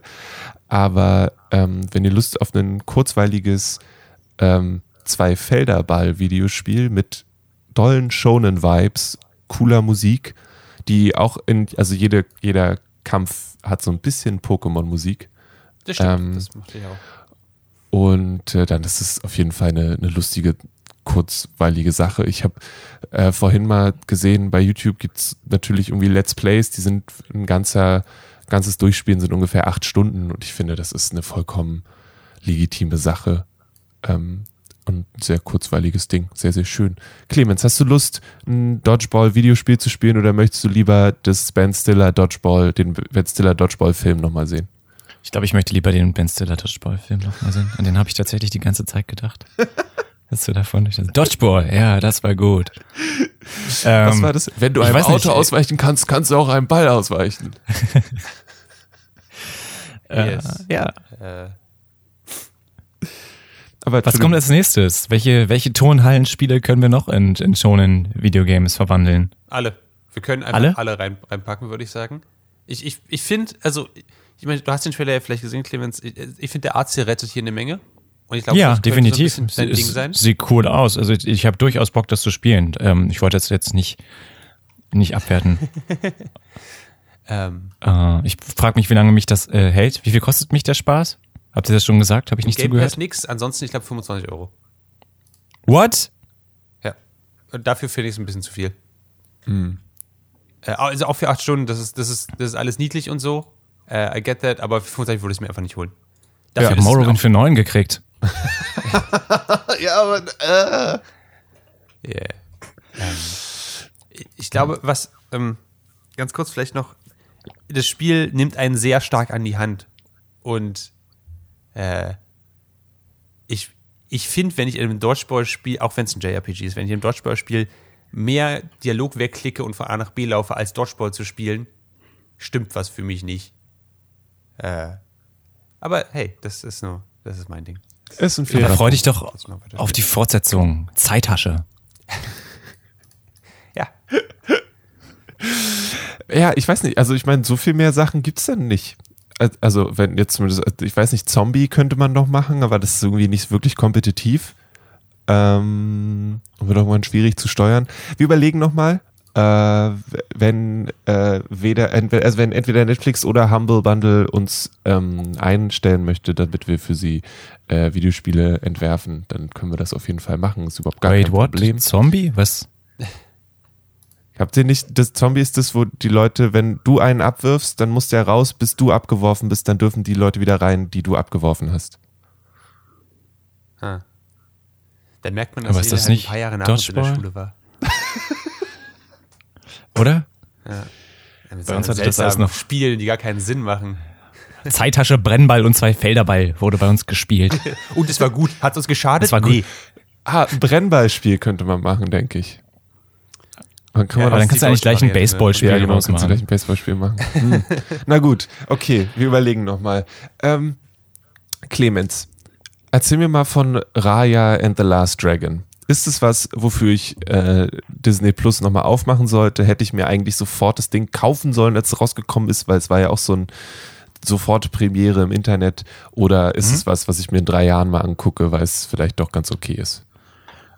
Aber ähm, wenn ihr Lust auf ein kurzweiliges ähm, Zwei-Felder-Ball-Videospiel mit dollen Shonen-Vibes, cooler Musik, die auch in, also jede, jeder Kampf hat so ein bisschen Pokémon-Musik. Das stimmt. ähm, das macht ich auch. Und äh, dann ist es auf jeden Fall eine, eine lustige kurzweilige Sache. Ich habe äh, vorhin mal gesehen, bei YouTube gibt's natürlich irgendwie Let's Plays, die sind ein ganzer, ganzes Durchspielen sind ungefähr acht Stunden und ich finde, das ist eine vollkommen legitime Sache. Ähm, und ein sehr kurzweiliges Ding. Sehr, sehr schön. Clemens, hast du Lust, ein Dodgeball-Videospiel zu spielen oder möchtest du lieber das Ben Stiller Dodgeball, den Ben Stiller Dodgeball-Film nochmal sehen? Ich glaube, ich möchte lieber den Ben Stiller Dodgeball-Film nochmal sehen. An den habe ich tatsächlich die ganze Zeit gedacht. (laughs) Hast du davon? Dodgeball, ja, das war gut. Was ähm, war das? Wenn du einem Auto nicht, ausweichen kannst, kannst du auch einem Ball ausweichen. (laughs) yes. äh, ja. Äh. Aber Was kommt als nächstes? Welche, welche Tonhallenspiele können wir noch in, in Shonen Videogames verwandeln? Alle. Wir können einfach alle, alle rein, reinpacken, würde ich sagen. Ich, ich, ich finde, also, ich meine, du hast den Trailer ja vielleicht gesehen, Clemens. Ich, ich finde, der Arzt hier rettet hier eine Menge. Und ich glaube, ja, definitiv. So Ding sein. Sieht cool aus. Also ich, ich habe durchaus Bock, das zu spielen. Ähm, ich wollte das jetzt nicht, nicht abwerten. (laughs) ähm. äh, ich frage mich, wie lange mich das äh, hält. Wie viel kostet mich der Spaß? Habt ihr das schon gesagt? Habe ich nicht Game zugehört? Pass nix, ansonsten ich glaube 25 Euro. What? Ja. Und dafür finde ich es ein bisschen zu viel. Hm. Äh, also auch für acht Stunden, das ist, das ist, das ist alles niedlich und so. Uh, I get that, aber für 25 würde ich es mir einfach nicht holen. Dafür ja, ich habe Morrowind für 9 gekriegt. (laughs) ja, aber äh. Yeah. Ähm, ich glaube, was ähm, ganz kurz vielleicht noch, das Spiel nimmt einen sehr stark an die Hand und äh, ich, ich finde, wenn ich in einem Dodgeball-Spiel, auch wenn es ein JRPG ist, wenn ich im Dodgeball-Spiel mehr Dialog wegklicke und von A nach B laufe, als Dodgeball zu spielen, stimmt was für mich nicht. Äh, aber hey, das ist nur, das ist mein Ding. Ist ein Fehler. Freu dich doch auf die Fortsetzung. Zeitasche. (laughs) ja. Ja, ich weiß nicht. Also ich meine, so viel mehr Sachen gibt es denn nicht also wenn jetzt zumindest, ich weiß nicht, Zombie könnte man noch machen, aber das ist irgendwie nicht wirklich kompetitiv. Ähm, wird irgendwann schwierig zu steuern. Wir überlegen nochmal, äh, wenn äh, weder, also wenn entweder Netflix oder Humble Bundle uns ähm, einstellen möchte, damit wir für sie äh, Videospiele entwerfen, dann können wir das auf jeden Fall machen. Ist überhaupt gar Wait, kein what? Problem. Zombie? Was? Habt ihr nicht, das Zombie ist das, wo die Leute, wenn du einen abwirfst, dann muss der raus, bis du abgeworfen bist, dann dürfen die Leute wieder rein, die du abgeworfen hast. Ah. Dann merkt man, dass Aber ist das halt nicht ein paar Jahre nach in der Schule war. (laughs) Oder? Ja. Bei uns hatte das alles noch Spielen, die gar keinen Sinn machen. Zeitasche, Brennball und zwei Felderball wurde bei uns gespielt. (laughs) und es war gut. Hat es uns geschadet? Es war gut. Nee. Ah, ein Brennballspiel könnte man machen, denke ich. Dann, kann ja, man dann kannst du eigentlich gleich ein Baseballspiel ja, genau, kannst du gleich ein Baseballspiel machen. Hm. (laughs) Na gut, okay, wir überlegen nochmal. Ähm, Clemens, erzähl mir mal von Raya and the Last Dragon. Ist es was, wofür ich äh, Disney Plus nochmal aufmachen sollte? Hätte ich mir eigentlich sofort das Ding kaufen sollen, als es rausgekommen ist, weil es war ja auch so ein sofort Premiere im Internet. Oder ist mhm. es was, was ich mir in drei Jahren mal angucke, weil es vielleicht doch ganz okay ist?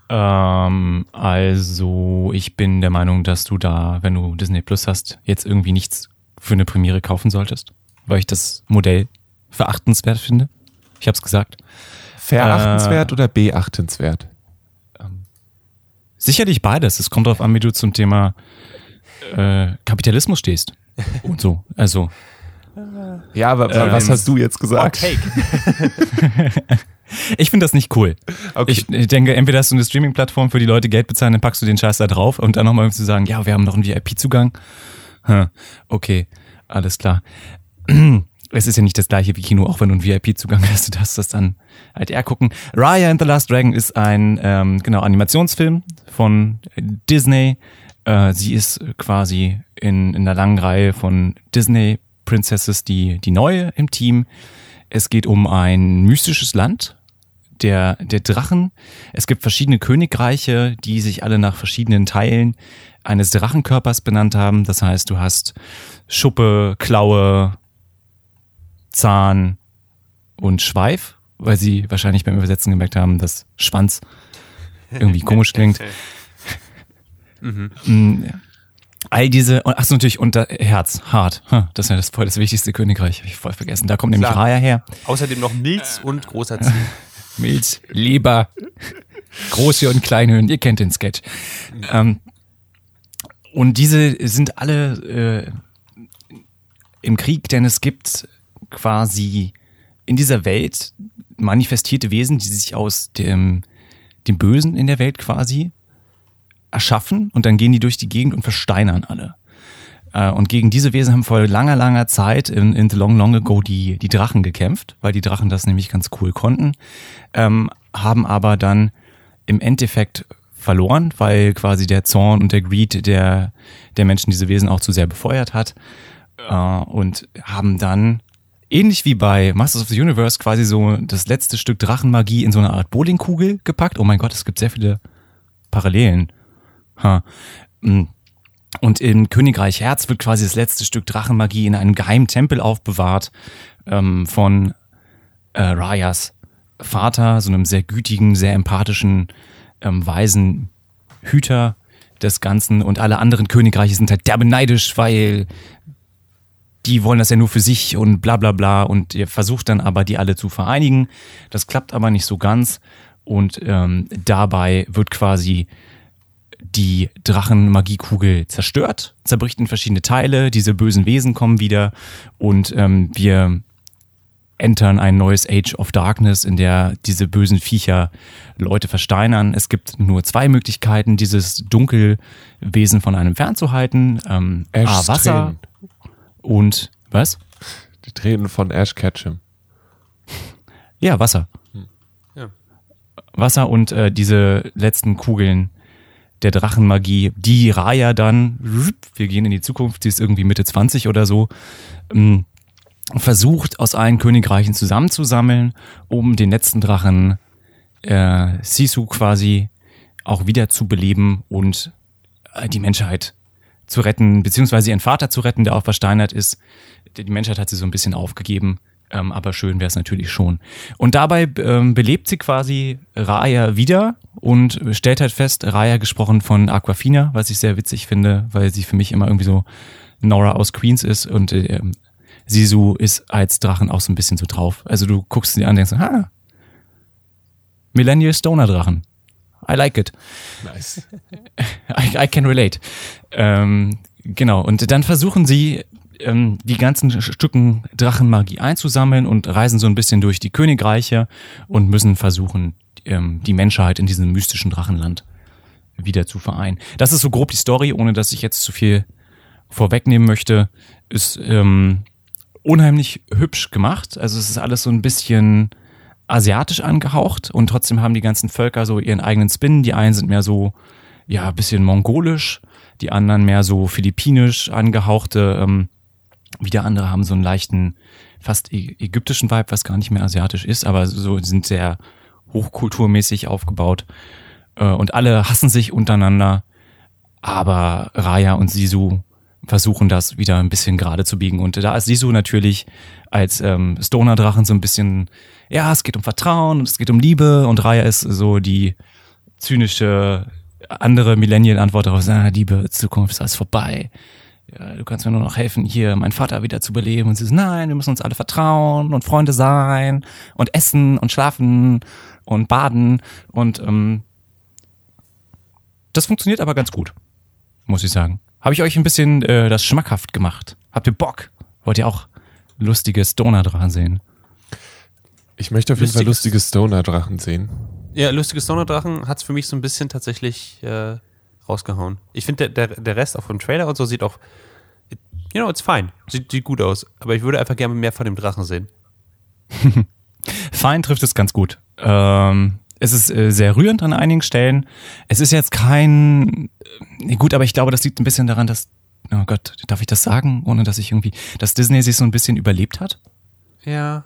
Ähm, also, ich bin der Meinung, dass du da, wenn du Disney Plus hast, jetzt irgendwie nichts für eine Premiere kaufen solltest, weil ich das Modell verachtenswert finde. Ich hab's gesagt. Verachtenswert äh, oder beachtenswert? Sicherlich beides. Es kommt darauf an, wie du zum Thema äh, Kapitalismus stehst. Und so. Also. (laughs) Ja, aber ähm, was hast du jetzt gesagt? (laughs) Ich finde das nicht cool. Okay. Ich, ich, denke, entweder hast du eine Streaming-Plattform, für die Leute Geld bezahlen, dann packst du den Scheiß da drauf und dann nochmal zu sagen, ja, wir haben noch einen VIP-Zugang. Hm, okay, alles klar. (clears throat) Es ist ja nicht das gleiche wie Kino, auch wenn du einen VIP-Zugang (laughs) hast, du darfst das dann halt eher gucken. Raya and the Last Dragon ist ein ähm, genau Animationsfilm von Disney. Äh, sie ist quasi in, in einer langen Reihe von Disney Princesses die, die neue im Team. Es geht um ein mystisches Land, der, der Drachen. Es gibt verschiedene Königreiche, die sich alle nach verschiedenen Teilen eines Drachenkörpers benannt haben. Das heißt, du hast Schuppe, Klaue, Zahn und Schweif, weil sie wahrscheinlich beim Übersetzen gemerkt haben, dass Schwanz irgendwie (laughs) komisch klingt. mhm. Mm, All diese, und ach so, natürlich, und Herz, hart. Das ist ja das, voll das wichtigste Königreich, habe ich voll vergessen. Da kommt nämlich Raya her. Außerdem noch Milz und großer Ziel. (laughs) Milz, Leber. Große und Kleinhöhen, ihr kennt den Sketch. Ähm, und diese sind alle äh, im Krieg, denn es gibt quasi in dieser Welt manifestierte Wesen, die sich aus dem, dem Bösen in der Welt quasi erschaffen und dann gehen die durch die Gegend und versteinern alle. Äh, und gegen diese Wesen haben vor langer, langer Zeit in, in The Long Long Ago die, die Drachen gekämpft, weil die Drachen das nämlich ganz cool konnten, ähm, haben aber dann im Endeffekt verloren, weil quasi der Zorn und der Greed der, der Menschen diese Wesen auch zu sehr befeuert hat äh, und haben dann ähnlich wie bei Masters of the Universe quasi so das letzte Stück Drachenmagie in so eine Art Bowlingkugel gepackt. Oh mein Gott, es gibt sehr viele Parallelen. Ha. Mm. Und in Königreich Herz wird quasi das letzte Stück Drachenmagie in einem geheimen Tempel aufbewahrt ähm, von äh, Rayas Vater, so einem sehr gütigen, sehr empathischen, ähm, weisen Hüter des Ganzen. Und alle anderen Königreiche sind halt derbe neidisch, weil die wollen das ja nur für sich und bla bla bla. Und ihr versucht dann aber, die alle zu vereinigen. Das klappt aber nicht so ganz. Und ähm, dabei wird quasi die Drachenmagiekugel zerstört, zerbricht in verschiedene Teile, diese bösen Wesen kommen wieder und ähm, wir entern ein neues Age of Darkness, in der diese bösen Viecher Leute versteinern. Es gibt nur zwei Möglichkeiten, dieses Dunkelwesen von einem fernzuhalten. Ähm, A, Wasser. Und was? Die Tränen von Ash Ketchum. Ja, Wasser. Hm. Ja. Wasser und äh, diese letzten Kugeln der Drachenmagie, die Raya dann, wir gehen in die Zukunft, sie ist irgendwie Mitte 20 oder so, ähm, versucht aus allen Königreichen zusammenzusammeln, um den letzten Drachen äh, Sisu quasi auch wieder zu beleben und äh, die Menschheit zu retten, beziehungsweise ihren Vater zu retten, der auch versteinert ist. Die Menschheit hat sie so ein bisschen aufgegeben ähm, aber schön wäre es natürlich schon. Und dabei ähm, belebt sie quasi Raya wieder und stellt halt fest, Raya gesprochen von Aquafina, was ich sehr witzig finde, weil sie für mich immer irgendwie so Nora aus Queens ist und äh, Sisu ist als Drachen auch so ein bisschen so drauf. Also du guckst sie an und denkst, ha, Millennial Stoner Drachen. I like it. Nice. (laughs) I, I can relate. Ähm, genau. Und dann versuchen sie ähm, die ganzen Stücken Drachenmagie einzusammeln und reisen so ein bisschen durch die Königreiche und müssen versuchen, ähm, die Menschheit in diesem mystischen Drachenland wieder zu vereinen. Das ist so grob die Story, ohne dass ich jetzt zu viel vorwegnehmen möchte. Ist ähm, unheimlich hübsch gemacht. Also es ist alles so ein bisschen asiatisch angehaucht und trotzdem haben die ganzen Völker so ihren eigenen Spin. Die einen sind mehr so, ja, bisschen mongolisch, die anderen mehr so philippinisch angehauchte. Ähm, wieder andere haben so einen leichten, fast ägyptischen Vibe, was gar nicht mehr asiatisch ist, aber so sind sehr hochkulturmäßig aufgebaut. Äh, und alle hassen sich untereinander. Aber Raya und Sisu versuchen das wieder ein bisschen gerade zu biegen. Und da ist Sisu natürlich als ähm, Stoner-Drachen so ein bisschen, ja, es geht um Vertrauen und es geht um Liebe. Und Raya ist so die zynische andere Millennial-Antwort darauf, ah, Liebe, Zukunft ist alles vorbei ja, du kannst mir nur noch helfen, hier meinen Vater wieder zu beleben. Und sie so, nein, wir müssen uns alle vertrauen und Freunde sein und essen und schlafen und baden. Und ähm, das funktioniert aber ganz gut, muss ich sagen. Habe ich euch ein bisschen äh, das schmackhaft gemacht? Habt ihr Bock? Wollt ihr auch lustige Stoner-Drachen sehen? Ich möchte auf jeden Fall lustige Stoner-Drachen sehen. Ja, lustige Stoner-Drachen hat es für mich so ein bisschen tatsächlich äh, rausgehauen. Ich finde, der, der, der Rest auch vom Trailer und so sieht auch, you know, it's fine. Sieht, sieht gut aus. Aber ich würde einfach gerne mehr von dem Drachen sehen. (laughs) Fein trifft es ganz gut. Ähm, es ist äh, sehr rührend an einigen Stellen. Es ist jetzt kein, äh, gut, aber ich glaube, das liegt ein bisschen daran, dass, oh Gott, darf ich das sagen, ohne dass ich irgendwie, dass Disney sich so ein bisschen überlebt hat? Ja.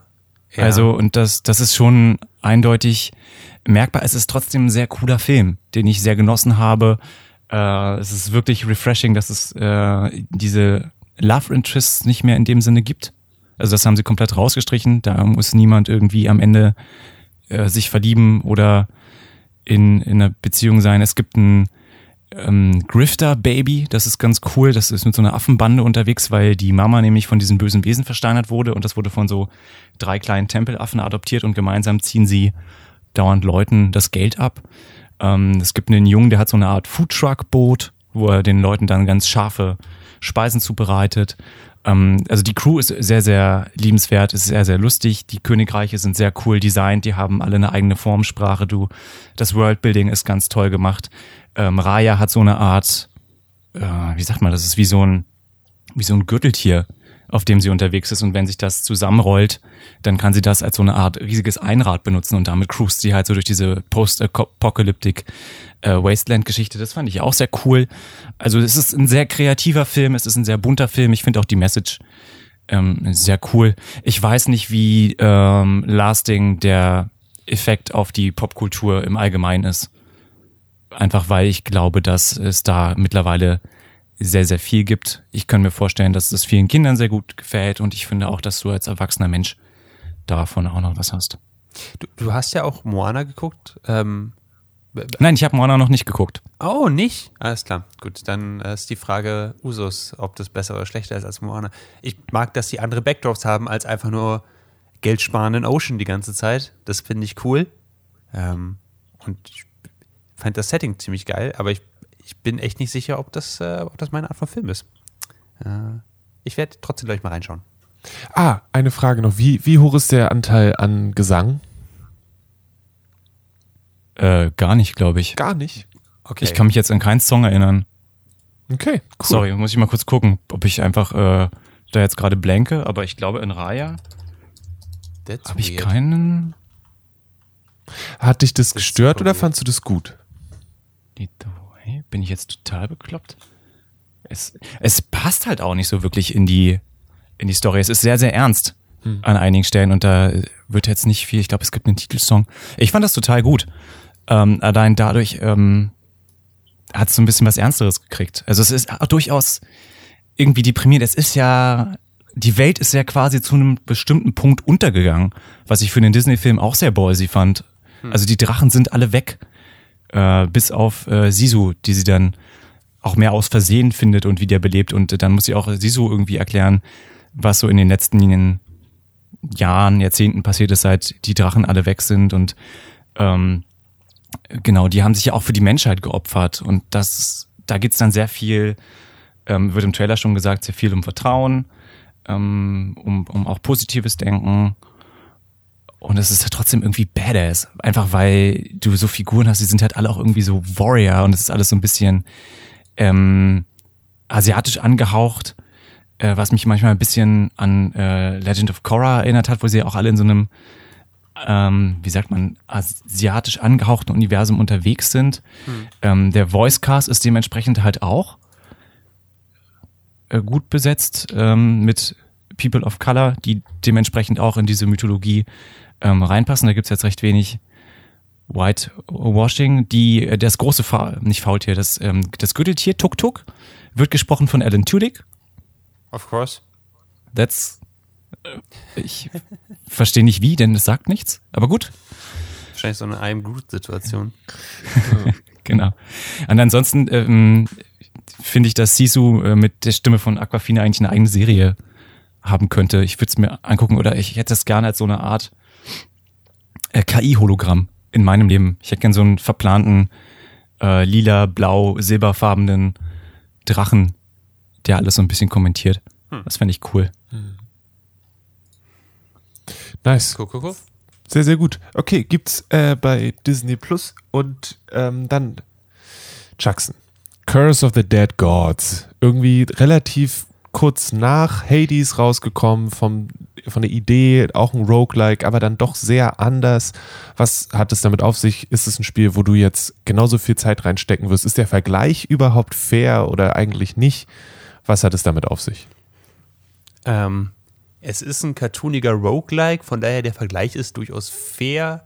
Ja. Also, und das, das ist schon eindeutig merkbar. Es ist trotzdem ein sehr cooler Film, den ich sehr genossen habe. Äh, es ist wirklich refreshing, dass es äh, diese Love Interests nicht mehr in dem Sinne gibt. Also das haben sie komplett rausgestrichen. Da muss niemand irgendwie am Ende äh, sich verlieben oder in, in einer Beziehung sein. Es gibt ein ähm, Grifter Baby, das ist ganz cool. Das ist mit so einer Affenbande unterwegs, weil die Mama nämlich von diesen bösen Wesen versteinert wurde und das wurde von so drei kleinen Tempelaffen adoptiert und gemeinsam ziehen sie dauernd Leuten das Geld ab. Ähm, es gibt einen Jungen, der hat so eine Art Foodtruck-Boot, wo er den Leuten dann ganz scharfe Speisen zubereitet. Ähm, also die Crew ist sehr, sehr liebenswert, ist sehr, sehr lustig. Die Königreiche sind sehr cool designt, die haben alle eine eigene Formsprache. Du, das Worldbuilding ist ganz toll gemacht. Ähm, Raya hat so eine Art, äh, wie sagt man, das ist wie so ein, wie so ein Gürteltier, auf dem sie unterwegs ist. Und wenn sich das zusammenrollt, dann kann sie das als so eine Art riesiges Einrad benutzen und damit cruist sie halt so durch diese Post-Apocalyptic äh, Wasteland-Geschichte. Das fand ich auch sehr cool. Also es ist ein sehr kreativer Film, es ist ein sehr bunter Film. Ich finde auch die Message ähm, sehr cool. Ich weiß nicht, wie ähm, lasting der Effekt auf die Popkultur im Allgemeinen ist. Einfach weil ich glaube, dass es da mittlerweile sehr, sehr viel gibt. Ich kann mir vorstellen, dass es vielen Kindern sehr gut gefällt und ich finde auch, dass du als erwachsener Mensch davon auch noch was hast. Du, du hast ja auch Moana geguckt. Ähm, Nein, ich habe Moana noch nicht geguckt. Oh, nicht? Alles klar. Gut, dann äh, ist die Frage Usus, ob das besser oder schlechter ist als Moana. Ich mag, dass die andere Backdrops haben, als einfach nur Geld sparen in Ocean die ganze Zeit. Das finde ich cool. Ähm, und ich fand das Setting ziemlich geil, aber ich, ich bin echt nicht sicher, ob das, äh, ob das meine Art von Film ist. Äh, ich werde trotzdem gleich mal reinschauen. Ah, eine Frage noch. Wie, wie hoch ist der Anteil an Gesang? Äh, gar nicht, glaube ich. Gar nicht. Okay. Ich kann mich jetzt an keinen Song erinnern. Okay, cool. Sorry, muss ich mal kurz gucken, ob ich einfach äh, da jetzt gerade blanke, aber ich glaube in Raya habe ich keinen. Hat dich das ist gestört oder fandst du das gut? Lead the Way? Bin ich jetzt total bekloppt? Es, es passt halt auch nicht so wirklich in die, in die Story. Es ist sehr, sehr ernst an einigen Stellen und da wird jetzt nicht viel. Ich glaube, es gibt einen Titelsong. Ich fand das total gut. Ähm, allein dadurch ähm, hat es so ein bisschen was Ernsteres gekriegt. Also es ist durchaus irgendwie deprimierend. Es ist ja, die Welt ist ja quasi zu einem bestimmten Punkt untergegangen, was ich für den Disney-Film auch sehr ballsy fand. Also die Drachen sind alle weg, äh, bis auf äh, Sisu, die sie dann auch mehr aus Versehen findet und wiederbelebt. Und äh, dann muss sie auch Sisu irgendwie erklären, was so in den letzten Jahren, Jahrzehnten passiert ist, seit die Drachen alle weg sind. Und ähm, genau, die haben sich ja auch für die Menschheit geopfert. Und das, da geht's dann sehr viel, ähm, wird im Trailer schon gesagt, sehr viel um Vertrauen, ähm, um, um auch positives Denken. Und es ist halt trotzdem irgendwie badass. Einfach weil du so Figuren hast, die sind halt alle auch irgendwie so Warrior und es ist alles so ein bisschen ähm, asiatisch angehaucht, äh, was mich manchmal ein bisschen an äh, Legend of Korra erinnert hat, wo sie auch alle in so einem, ähm, wie sagt man, asiatisch angehauchten Universum unterwegs sind. Ähm, der Voicecast ist dementsprechend halt auch äh, gut besetzt ähm, mit People of Color, die dementsprechend auch in diese Mythologie ähm, reinpassen. Da gibt's jetzt recht wenig Whitewashing. Die, äh, das große, Fa nicht Faultier, das, ähm, das Gürteltier, Tuk Tuk, wird gesprochen von Alan Tudyk. Of course. That's, äh, ich verstehe nicht wie, denn es sagt nichts. Aber gut, Wahrscheinlich so eine I am Groot-Situation. (laughs) Genau. Und ansonsten ähm, finde ich, dass Sisu äh, mit der Stimme von Aquafina eigentlich eine eigene Serie haben könnte. Ich würde es mir angucken oder ich hätte es gerne als so eine Art äh, KI-Hologramm in meinem Leben. Ich hätte gerne so einen verplanten äh, lila, blau, silberfarbenen Drachen, der alles so ein bisschen kommentiert. Das fände ich cool. Nice. Cool, cool, cool. Sehr, sehr gut. Okay, gibt's äh, bei Disney Plus und ähm, dann Jackson. Curse of the Dead Gods. Irgendwie relativ kurz nach Hades rausgekommen, vom, von der Idee, auch ein Roguelike, aber dann doch sehr anders. Was hat es damit auf sich? Ist es ein Spiel, wo du jetzt genauso viel Zeit reinstecken wirst? Ist der Vergleich überhaupt fair oder eigentlich nicht? Was hat es damit auf sich? Ähm, es ist ein cartooniger Roguelike, von daher der Vergleich ist durchaus fair,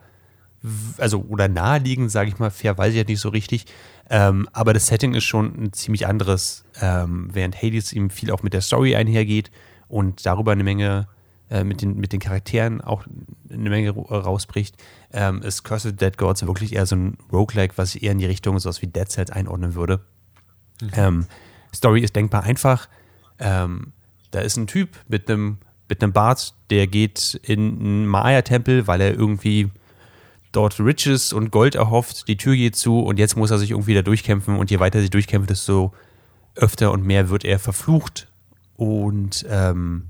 also oder naheliegend, sage ich mal, fair weiß ich ja nicht so richtig. Ähm, aber das Setting ist schon ein ziemlich anderes, ähm, während Hades ihm viel auch mit der Story einhergeht und darüber eine Menge äh, mit, den, mit den Charakteren auch eine Menge ru- rausbricht, ähm, ist Curse of the Dead Gods wirklich eher so ein Roguelike, was ich eher in die Richtung sowas wie Dead Cells einordnen würde. Ähm, Story ist denkbar einfach. Ähm, da ist ein Typ mit einem mit einem Bart, der geht in einen Maya-Tempel, weil er irgendwie dort Riches und Gold erhofft, die Tür geht zu und jetzt muss er sich irgendwie da durchkämpfen. Und je weiter er sich durchkämpft, desto öfter und mehr wird er verflucht. Und ähm,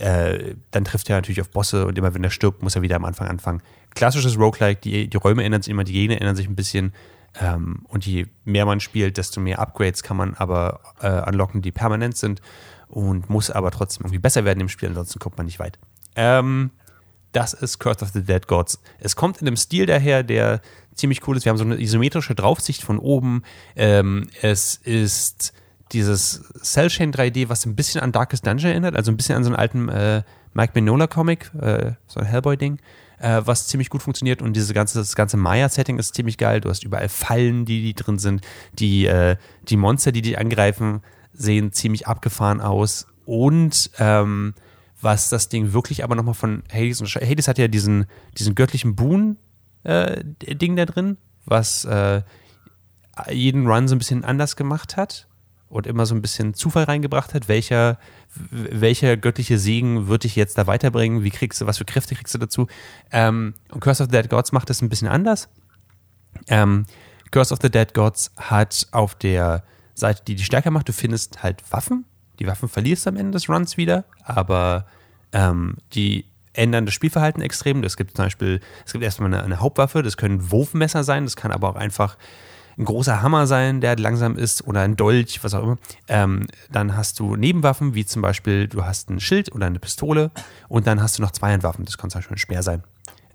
äh, dann trifft er natürlich auf Bosse und immer wenn er stirbt, muss er wieder am Anfang anfangen. Klassisches Roguelike, die, die Räume ändern sich immer, die Gegner ändern sich ein bisschen ähm, und je mehr man spielt, desto mehr Upgrades kann man aber äh, unlocken, die permanent sind und muss aber trotzdem irgendwie besser werden im Spiel, ansonsten kommt man nicht weit. Ähm, das ist Curse of the Dead Gods. Es kommt in einem Stil daher, der ziemlich cool ist. Wir haben so eine isometrische Draufsicht von oben. Ähm, es ist dieses Cell-Shane 3D, was ein bisschen an Darkest Dungeon erinnert, also ein bisschen an so einen alten äh, Mike Mignola-Comic, äh, so ein Hellboy-Ding, äh, was ziemlich gut funktioniert. Und dieses ganze, das ganze Maya-Setting ist ziemlich geil. Du hast überall Fallen, die, die drin sind. Die, äh, die Monster, die dich angreifen, sehen ziemlich abgefahren aus. Und ähm, was das Ding wirklich aber nochmal von Hades und Hades hat ja diesen, diesen göttlichen Boon-Ding äh, da drin, was äh, jeden Run so ein bisschen anders gemacht hat und immer so ein bisschen Zufall reingebracht hat, welcher, welcher göttliche Segen wird dich jetzt da weiterbringen, wie kriegst du, was für Kräfte kriegst du dazu. Ähm, und Curse of the Dead Gods macht das ein bisschen anders. Ähm, Curse of the Dead Gods hat auf der Seite, die die stärker macht, du findest halt Waffen, die Waffen verlierst du am Ende des Runs wieder, aber ähm, die ändern das Spielverhalten extrem. Es gibt zum Beispiel, es gibt erstmal eine, eine Hauptwaffe, das können Wurfmesser sein, das kann aber auch einfach ein großer Hammer sein, der langsam ist, oder ein Dolch, was auch immer. Ähm, dann hast du Nebenwaffen, wie zum Beispiel, du hast ein Schild oder eine Pistole und dann hast du noch Zweihandwaffen. Das kann zum Beispiel ein Speer sein.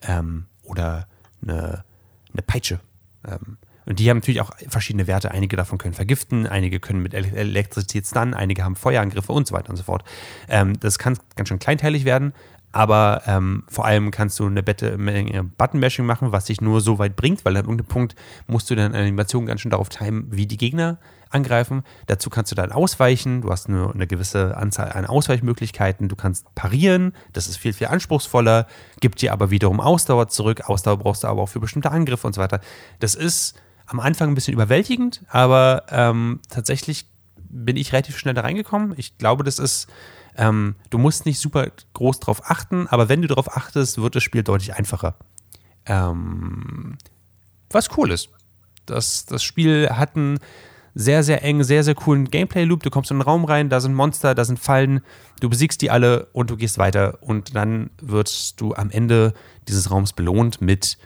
Ähm, oder eine, eine Peitsche. Ähm, und die haben natürlich auch verschiedene Werte. Einige davon können vergiften, einige können mit Elektrizität stunnen, einige haben Feuerangriffe und so weiter und so fort. Ähm, das kann ganz schön kleinteilig werden, aber ähm, vor allem kannst du eine Menge Button-Mashing machen, was dich nur so weit bringt, weil an irgendeinem Punkt musst du dann Animation ganz schön darauf timen, wie die Gegner angreifen. Dazu kannst du dann ausweichen. Du hast nur eine gewisse Anzahl an Ausweichmöglichkeiten. Du kannst parieren. Das ist viel, viel anspruchsvoller. Gibt dir aber wiederum Ausdauer zurück. Ausdauer brauchst du aber auch für bestimmte Angriffe und so weiter. Das ist am Anfang ein bisschen überwältigend, aber ähm, tatsächlich bin ich relativ schnell da reingekommen. Ich glaube, das ist, ähm, du musst nicht super groß drauf achten, aber wenn du darauf achtest, wird das Spiel deutlich einfacher. Ähm, was cool ist. Das, das Spiel hat einen sehr, sehr engen, sehr, sehr coolen Gameplay-Loop. Du kommst in einen Raum rein, da sind Monster, da sind Fallen, du besiegst die alle und du gehst weiter. Und dann wirst du am Ende dieses Raums belohnt mit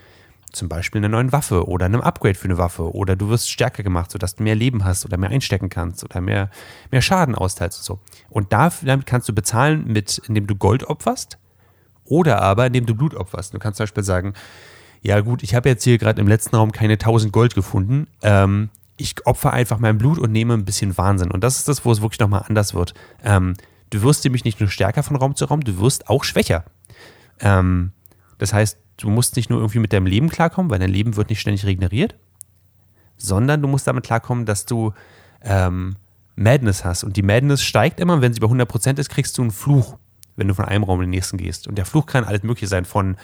zum Beispiel einer neuen Waffe oder einem Upgrade für eine Waffe oder du wirst stärker gemacht, sodass du mehr Leben hast oder mehr einstecken kannst oder mehr, mehr Schaden austeilst und so. Und damit kannst du bezahlen, mit, indem du Gold opferst oder aber indem du Blut opferst. Du kannst zum Beispiel sagen, ja gut, ich habe jetzt hier gerade im letzten Raum keine 1000 Gold gefunden. Ähm, ich opfer einfach mein Blut und nehme ein bisschen Wahnsinn. Und das ist das, wo es wirklich nochmal anders wird. Ähm, du wirst nämlich nicht nur stärker von Raum zu Raum, du wirst auch schwächer. Ähm, das heißt, du musst nicht nur irgendwie mit deinem Leben klarkommen, weil dein Leben wird nicht ständig regeneriert, sondern du musst damit klarkommen, dass du ähm, Madness hast. Und die Madness steigt immer, wenn sie bei 100% ist, kriegst du einen Fluch, wenn du von einem Raum in den nächsten gehst. Und der Fluch kann alles mögliche sein von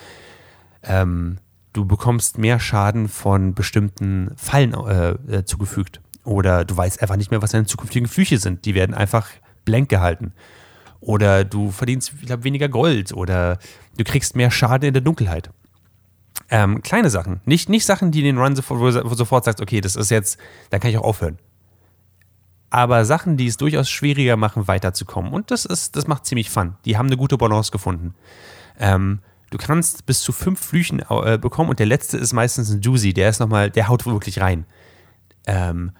ähm, du bekommst mehr Schaden von bestimmten Fallen äh, äh, zugefügt. Oder du weißt einfach nicht mehr, was deine zukünftigen Flüche sind. Die werden einfach blank gehalten. Oder du verdienst, ich glaube, weniger Gold. Oder du kriegst mehr Schaden in der Dunkelheit. Ähm, kleine Sachen. Nicht, nicht Sachen, die den Run sofort, sofort sagst, okay, das ist jetzt, da kann ich auch aufhören. Aber Sachen, die es durchaus schwieriger machen, weiterzukommen. Und das ist, das macht ziemlich Fun. Die haben eine gute Balance gefunden. Ähm, du kannst bis zu fünf Flüchen äh, bekommen und der letzte ist meistens ein Doozy. Der ist nochmal, der haut wirklich rein. Ähm,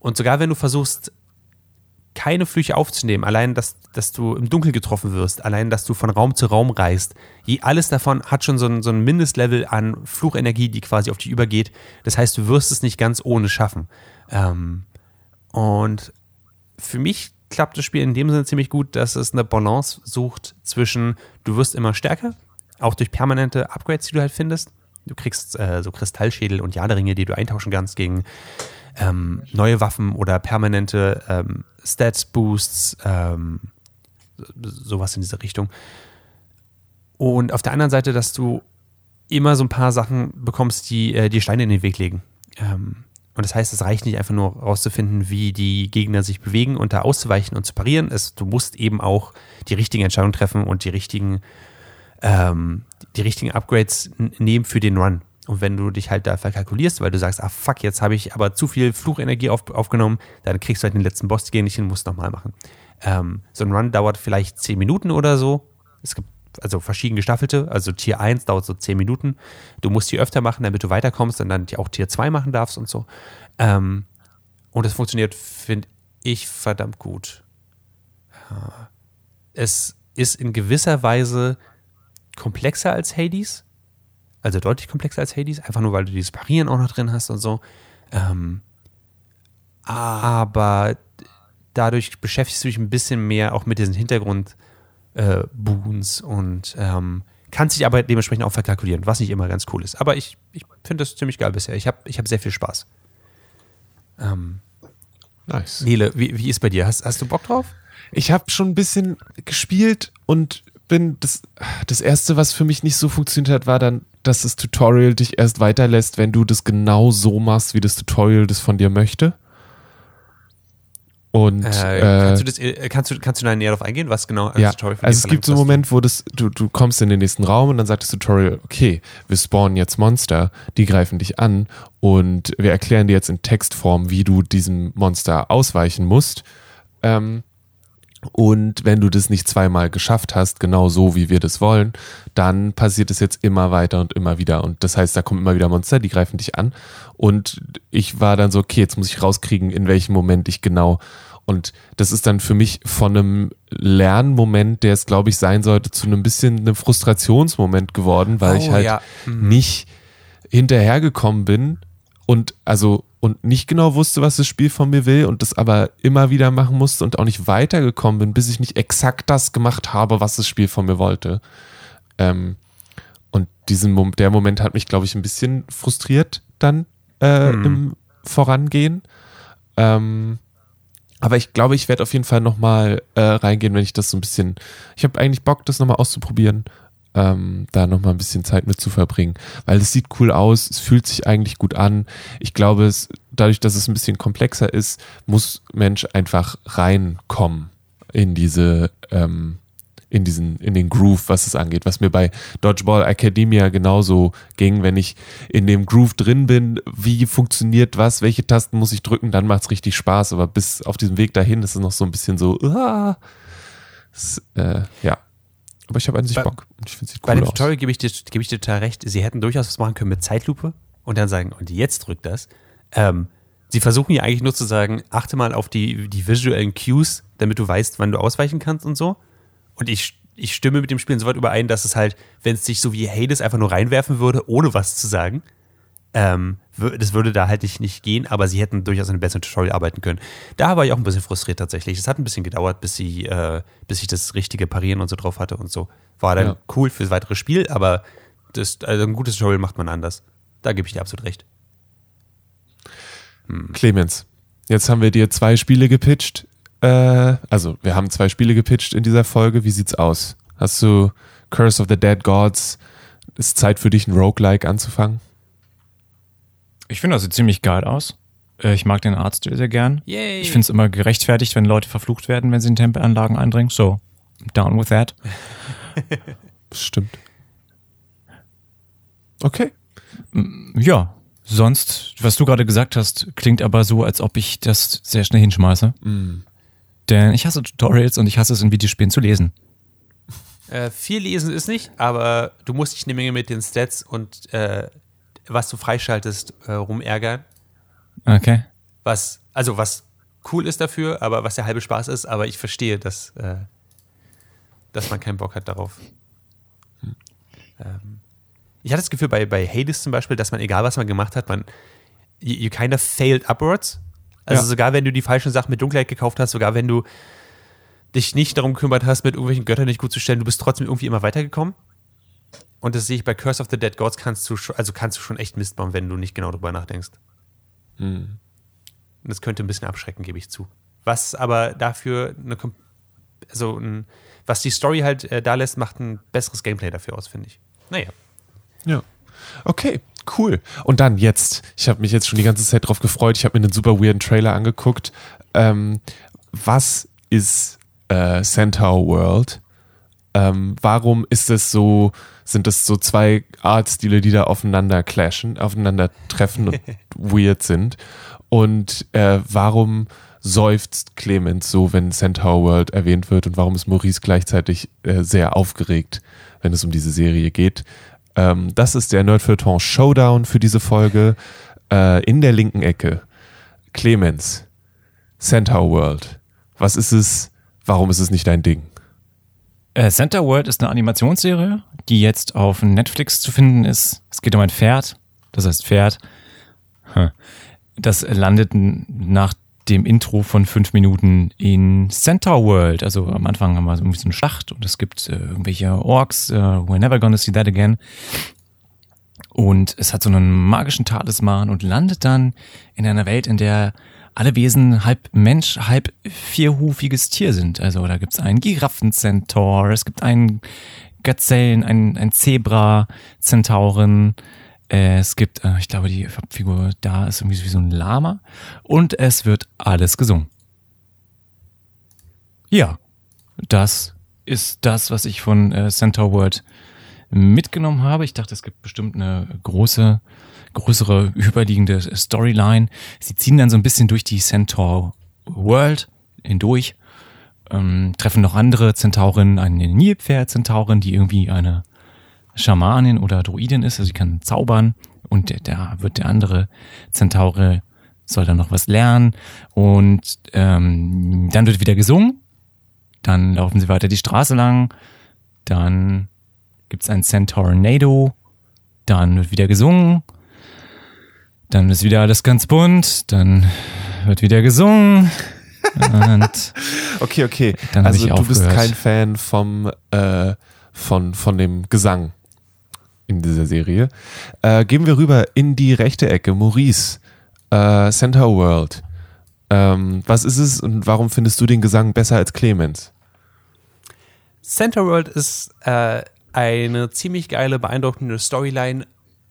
und sogar wenn du versuchst, keine Flüche aufzunehmen, allein, dass, dass du im Dunkeln getroffen wirst, allein, dass du von Raum zu Raum reist, alles davon hat schon so ein, so ein Mindestlevel an Fluchenergie, die quasi auf dich übergeht. Das heißt, du wirst es nicht ganz ohne schaffen. Ähm, und für mich klappt das Spiel in dem Sinne ziemlich gut, dass es eine Balance sucht zwischen, du wirst immer stärker, auch durch permanente Upgrades, die du halt findest. Du kriegst äh, so Kristallschädel und Jaderinge, die du eintauschen kannst gegen ähm, neue Waffen oder permanente ähm, Stats-Boosts, ähm, sowas in diese Richtung. Und auf der anderen Seite, dass du immer so ein paar Sachen bekommst, die äh, die Steine in den Weg legen. Ähm, und das heißt, es reicht nicht einfach nur herauszufinden, wie die Gegner sich bewegen und da auszuweichen und zu parieren. Es, du musst eben auch die richtigen Entscheidungen treffen und die richtigen ähm, die richtigen Upgrades nehmen für den Run. Und wenn du dich halt da verkalkulierst, weil du sagst, ah fuck, jetzt habe ich aber zu viel Fluchenergie auf, aufgenommen, dann kriegst du halt den letzten Boss gehen nicht hin, musst nochmal machen. Ähm, so ein Run dauert vielleicht 10 Minuten oder so. Es gibt also verschieden gestaffelte, also Tier 1 dauert so 10 Minuten. Du musst die öfter machen, damit du weiterkommst und dann auch Tier 2 machen darfst und so. Ähm, und es funktioniert, finde ich, verdammt gut. Ja. Es ist in gewisser Weise komplexer als Hades. Also deutlich komplexer als Hades, einfach nur weil du dieses Parieren auch noch drin hast und so. Ähm, aber dadurch beschäftigst du dich ein bisschen mehr auch mit diesen Hintergrund äh, und ähm, kannst dich aber dementsprechend auch verkalkulieren, was nicht immer ganz cool ist. Aber ich, ich finde das ziemlich geil bisher. Ich habe ich hab sehr viel Spaß. Ähm, Nice. Nele, wie, wie ist bei dir? Hast, hast du Bock drauf? Ich habe schon ein bisschen gespielt und bin das, das erste, was für mich nicht so funktioniert hat, war dann, dass das Tutorial dich erst weiterlässt, wenn du das genau so machst, wie das Tutorial das von dir möchte. Und Äh, äh, kannst, du das, äh, kannst, du, kannst du da näher darauf eingehen, was genau ja, das Tutorial von dir also es gibt so einen Moment, wo das, du, du kommst in den nächsten Raum und dann sagt das Tutorial, okay, wir spawnen jetzt Monster, die greifen dich an und wir erklären dir jetzt in Textform, wie du diesem Monster ausweichen musst. Ähm, und wenn du das nicht zweimal geschafft hast, genau so wie wir das wollen, dann passiert es jetzt immer weiter und immer wieder. Und das heißt, da kommen immer wieder Monster, die greifen dich an. Und ich war dann so, okay, jetzt muss ich rauskriegen, in welchem Moment ich genau. Und das ist dann für mich von einem Lernmoment, der es, glaube ich, sein sollte, zu einem bisschen einem Frustrationsmoment geworden, weil Oh, ich halt ja. nicht hinterhergekommen bin und also und nicht genau wusste, was das Spiel von mir will und das aber immer wieder machen musste und auch nicht weitergekommen bin, bis ich nicht exakt das gemacht habe, was das Spiel von mir wollte. Ähm, und diesen Mom der Moment hat mich, glaube ich, ein bisschen frustriert dann äh, im Vorangehen. Ähm, aber ich glaube, ich werde auf jeden Fall nochmal äh, reingehen, wenn ich das so ein bisschen. Ich habe eigentlich Bock, das nochmal auszuprobieren, ähm, da nochmal ein bisschen Zeit mit zu verbringen. Weil es sieht cool aus, es fühlt sich eigentlich gut an. Ich glaube, es, dadurch, dass es ein bisschen komplexer ist, muss Mensch einfach reinkommen in diese, ähm, in diesen, in den Groove, was es angeht, was mir bei Dodgeball Academia genauso ging, wenn ich in dem Groove drin bin, wie funktioniert was, welche Tasten muss ich drücken, dann macht's richtig Spaß, aber bis auf diesem Weg dahin ist es noch so ein bisschen so, ah, das, äh, ja. Aber ich habe an sich Bei- Bock und ich finde sieht Bei cool dem. Tutorial gebe ich, dir, gebe ich dir total recht. Sie hätten durchaus was machen können mit Zeitlupe und dann sagen, und jetzt drückt das. Ähm, sie versuchen ja eigentlich nur zu sagen, achte mal auf die, die visuellen Cues, damit du weißt, wann du ausweichen kannst und so. Und ich, ich stimme mit dem Spiel insoweit überein, dass es halt, wenn es sich so wie Hades einfach nur reinwerfen würde, ohne was zu sagen, ähm, das würde da halt nicht, nicht gehen, aber sie hätten durchaus an einem besseren Tutorial arbeiten können. Da war ich auch ein bisschen frustriert tatsächlich. Es hat ein bisschen gedauert, bis sie, äh, bis ich das richtige Parieren und so drauf hatte und so. War dann Ja. cool fürs weitere Spiel, aber das, also ein gutes Tutorial macht man anders. Da gebe ich dir absolut recht. Clemens, jetzt haben wir dir zwei Spiele gepitcht. Äh, also, wir haben zwei Spiele gepitcht in dieser Folge. Wie sieht's aus? Hast du Curse of the Dead Gods? Ist Zeit für dich, ein Roguelike anzufangen? Ich finde das sieht ziemlich geil aus. Äh, Ich mag den Artstil sehr gern. Yay! Ich finde es immer gerechtfertigt, wenn Leute verflucht werden, wenn sie in Tempelanlagen eindringen. So, down with that. (laughs) Stimmt. Okay. Ja, sonst, was du gerade gesagt hast, klingt aber so, als ob ich das sehr schnell hinschmeiße. Denn ich hasse Tutorials und ich hasse es in Videospielen zu lesen. Äh, viel lesen ist nicht, aber du musst dich eine Menge mit den Stats und äh, was du freischaltest, äh, rumärgern. Okay. Was, also was cool ist dafür, aber was der halbe Spaß ist, aber ich verstehe, dass, äh, dass man keinen Bock hat darauf. Ähm, ich hatte das Gefühl bei, bei Hades zum Beispiel, dass man, egal was man gemacht hat, man you, you kind of failed upwards. Also Ja. sogar wenn du die falschen Sachen mit Dunkelheit gekauft hast, sogar wenn du dich nicht darum gekümmert hast, mit irgendwelchen Göttern nicht gut zu stellen, du bist trotzdem irgendwie immer weitergekommen. Und das sehe ich bei Curse of the Dead Gods kannst du schon, also kannst du schon echt Mist bauen, wenn du nicht genau drüber nachdenkst. Und das könnte ein bisschen abschrecken, gebe ich zu. Was aber dafür eine, also ein, was die Story halt äh, da lässt, macht ein besseres Gameplay dafür aus, finde ich. Naja. Ja. Okay, cool. Und dann jetzt, ich habe mich jetzt schon die ganze Zeit drauf gefreut, ich habe mir einen super weirden Trailer angeguckt. Ähm, was ist äh, Centaur World? Ähm, warum ist es so, sind es so zwei Artstile, die da aufeinander clashen, aufeinander treffen und (laughs) weird sind? Und äh, warum seufzt Clemens so, wenn Centaur World erwähnt wird und warum ist Maurice gleichzeitig äh, sehr aufgeregt, wenn es um diese Serie geht? Ähm, das ist der Nerdfeuilleton Showdown für diese Folge. Äh, in der linken Ecke Clemens, Centaur World. Was ist es? Warum ist es nicht dein Ding? Äh, Center World ist eine Animationsserie, die jetzt auf Netflix zu finden ist. Es geht um ein Pferd. Das heißt Pferd. Das landet nach dem Intro von fünf Minuten in Centaur World. Also am Anfang haben wir so ein bisschen Schlacht und es gibt äh, irgendwelche Orks. Uh, we're never gonna see that again. Und es hat so einen magischen Talisman und landet dann in einer Welt, in der alle Wesen halb Mensch, halb vierhufiges Tier sind. Also da gibt es einen Giraffenzentaur, es gibt einen Gazellen, ein, ein Zebra-Zentauren, äh, es gibt, äh, ich glaube, die Figur da ist irgendwie wie so ein Lama und es wird alles gesungen. Ja, das ist das, was ich von äh, Centaur World mitgenommen habe. Ich dachte, es gibt bestimmt eine große größere überliegende Storyline. Sie ziehen dann so ein bisschen durch die Centaur World hindurch, ähm, treffen noch andere Zentauren, eine Nilpferd-Zentaurin, die irgendwie eine Schamanin oder Druidin ist, also sie kann zaubern. Und da wird der andere Zentaure soll dann noch was lernen. Und ähm, dann wird wieder gesungen, dann laufen sie weiter die Straße lang, dann gibt's ein Centaurnado, dann wird wieder gesungen dann ist wieder alles ganz bunt, dann wird wieder gesungen. Und (laughs) okay, okay. Dann also du aufgehört. bist kein Fan vom äh, von von dem Gesang in dieser Serie. Äh, gehen wir rüber in die rechte Ecke. Maurice, äh, Center World. Ähm, was ist es und warum findest du den Gesang besser als Clemens? Center World ist äh, eine ziemlich geile, beeindruckende Storyline.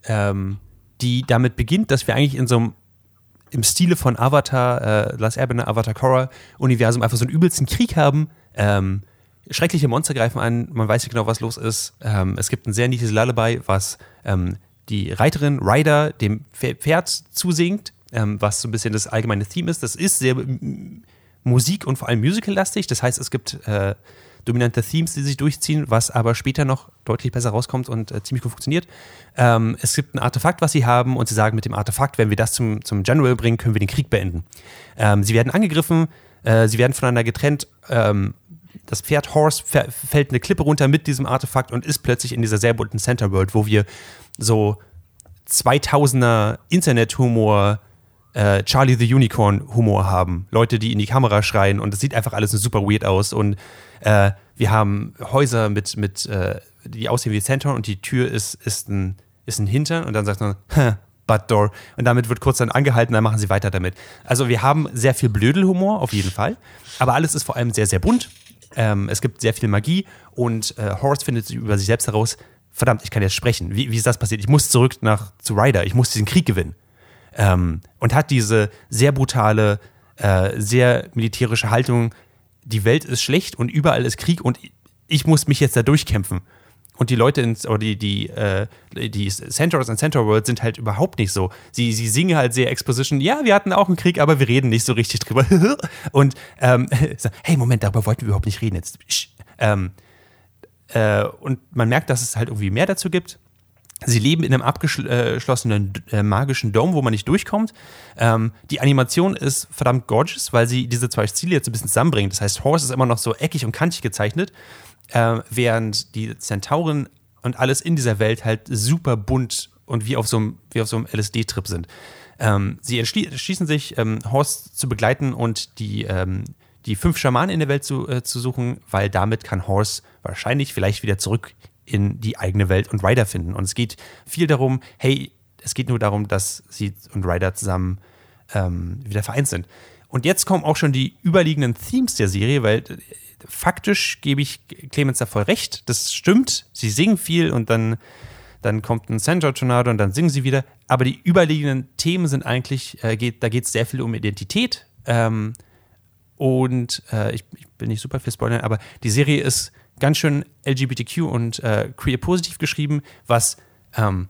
Ähm, die damit beginnt, dass wir eigentlich in so einem im Stile von Avatar, äh, Last Airbender, Avatar Korra Universum einfach so einen übelsten Krieg haben. Ähm, schreckliche Monster greifen an, man weiß nicht genau, was los ist. Ähm, es gibt ein sehr niedliches Lullaby, was ähm, die Reiterin Ryder dem Pferd zusingt, ähm, was so ein bisschen das allgemeine Theme ist. Das ist sehr Musik und vor allem Musical-lastig. Das heißt, es gibt äh, dominante Themes, die sich durchziehen, was aber später noch deutlich besser rauskommt und äh, ziemlich gut funktioniert. Ähm, es gibt ein Artefakt, was sie haben, und sie sagen, mit dem Artefakt, wenn wir das zum, zum General bringen, können wir den Krieg beenden. Ähm, sie werden angegriffen, äh, sie werden voneinander getrennt. Ähm, das Pferd Horse fällt eine Klippe runter mit diesem Artefakt und ist plötzlich in dieser sehr bunten Center World, wo wir so 2000er Internet-Humor äh, Charlie the Unicorn Humor haben. Leute, die in die Kamera schreien und es sieht einfach alles super weird aus. Und äh, wir haben Häuser mit, mit äh, die aussehen wie Centaur und die Tür ist, ist, ein, ist ein Hintern und dann sagt man, Butt Door. Und damit wird kurz dann angehalten, dann machen sie weiter damit. Also wir haben sehr viel Blödelhumor, auf jeden Fall. Aber alles ist vor allem sehr, sehr bunt. Ähm, es gibt sehr viel Magie und äh, Horst findet über sich selbst heraus, verdammt, ich kann jetzt sprechen. Wie, wie ist das passiert? Ich muss zurück nach zu Ryder, ich muss diesen Krieg gewinnen ähm, und hat diese sehr brutale, äh, sehr militärische Haltung, die Welt ist schlecht und überall ist Krieg und ich muss mich jetzt da durchkämpfen. Und die Leute ins, oder die, die, äh, die Centaurs und World sind halt überhaupt nicht so. Sie, sie singen halt sehr Exposition, ja, wir hatten auch einen Krieg, aber wir reden nicht so richtig drüber. (laughs) und ähm, (laughs) hey, Moment, darüber wollten wir überhaupt nicht reden. Jetzt, ähm, äh, und man merkt, dass es halt irgendwie mehr dazu gibt. Sie leben in einem abgeschlossenen äh, magischen Dome, wo man nicht durchkommt. Ähm, die Animation ist verdammt gorgeous, weil sie diese zwei Stile jetzt ein bisschen zusammenbringt. Das heißt, Horse ist immer noch so eckig und kantig gezeichnet, äh, während die Zentauren und alles in dieser Welt halt super bunt und wie auf so einem, so einem LSD-Trip sind. Ähm, sie entschließen sich, ähm, Horst zu begleiten und die, ähm, die fünf Schamanen in der Welt zu, äh, zu suchen, weil damit kann Horst wahrscheinlich vielleicht wieder zurück in die eigene Welt und Ryder finden. Und es geht viel darum, hey, es geht nur darum, dass sie und Ryder zusammen ähm, wieder vereint sind. Und jetzt kommen auch schon die überliegenden Themes der Serie, weil äh, faktisch gebe ich Clemens da voll recht. Das stimmt. Sie singen viel und dann, dann kommt ein Centaur Tornado und dann singen sie wieder. Aber die überliegenden Themen sind eigentlich, äh, geht, da geht es sehr viel um Identität. Ähm, und äh, ich, ich, will nicht super viel spoilern, aber die Serie ist ganz schön LGBTQ und äh, queer positiv geschrieben, was ähm,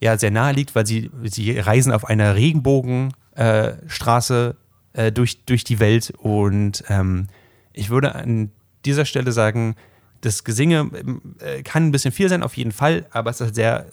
ja sehr nahe liegt, weil sie, sie reisen auf einer Regenbogenstraße äh, durch, durch die Welt und ähm, ich würde an dieser Stelle sagen, das Gesinge äh, kann ein bisschen viel sein, auf jeden Fall, aber es ist sehr,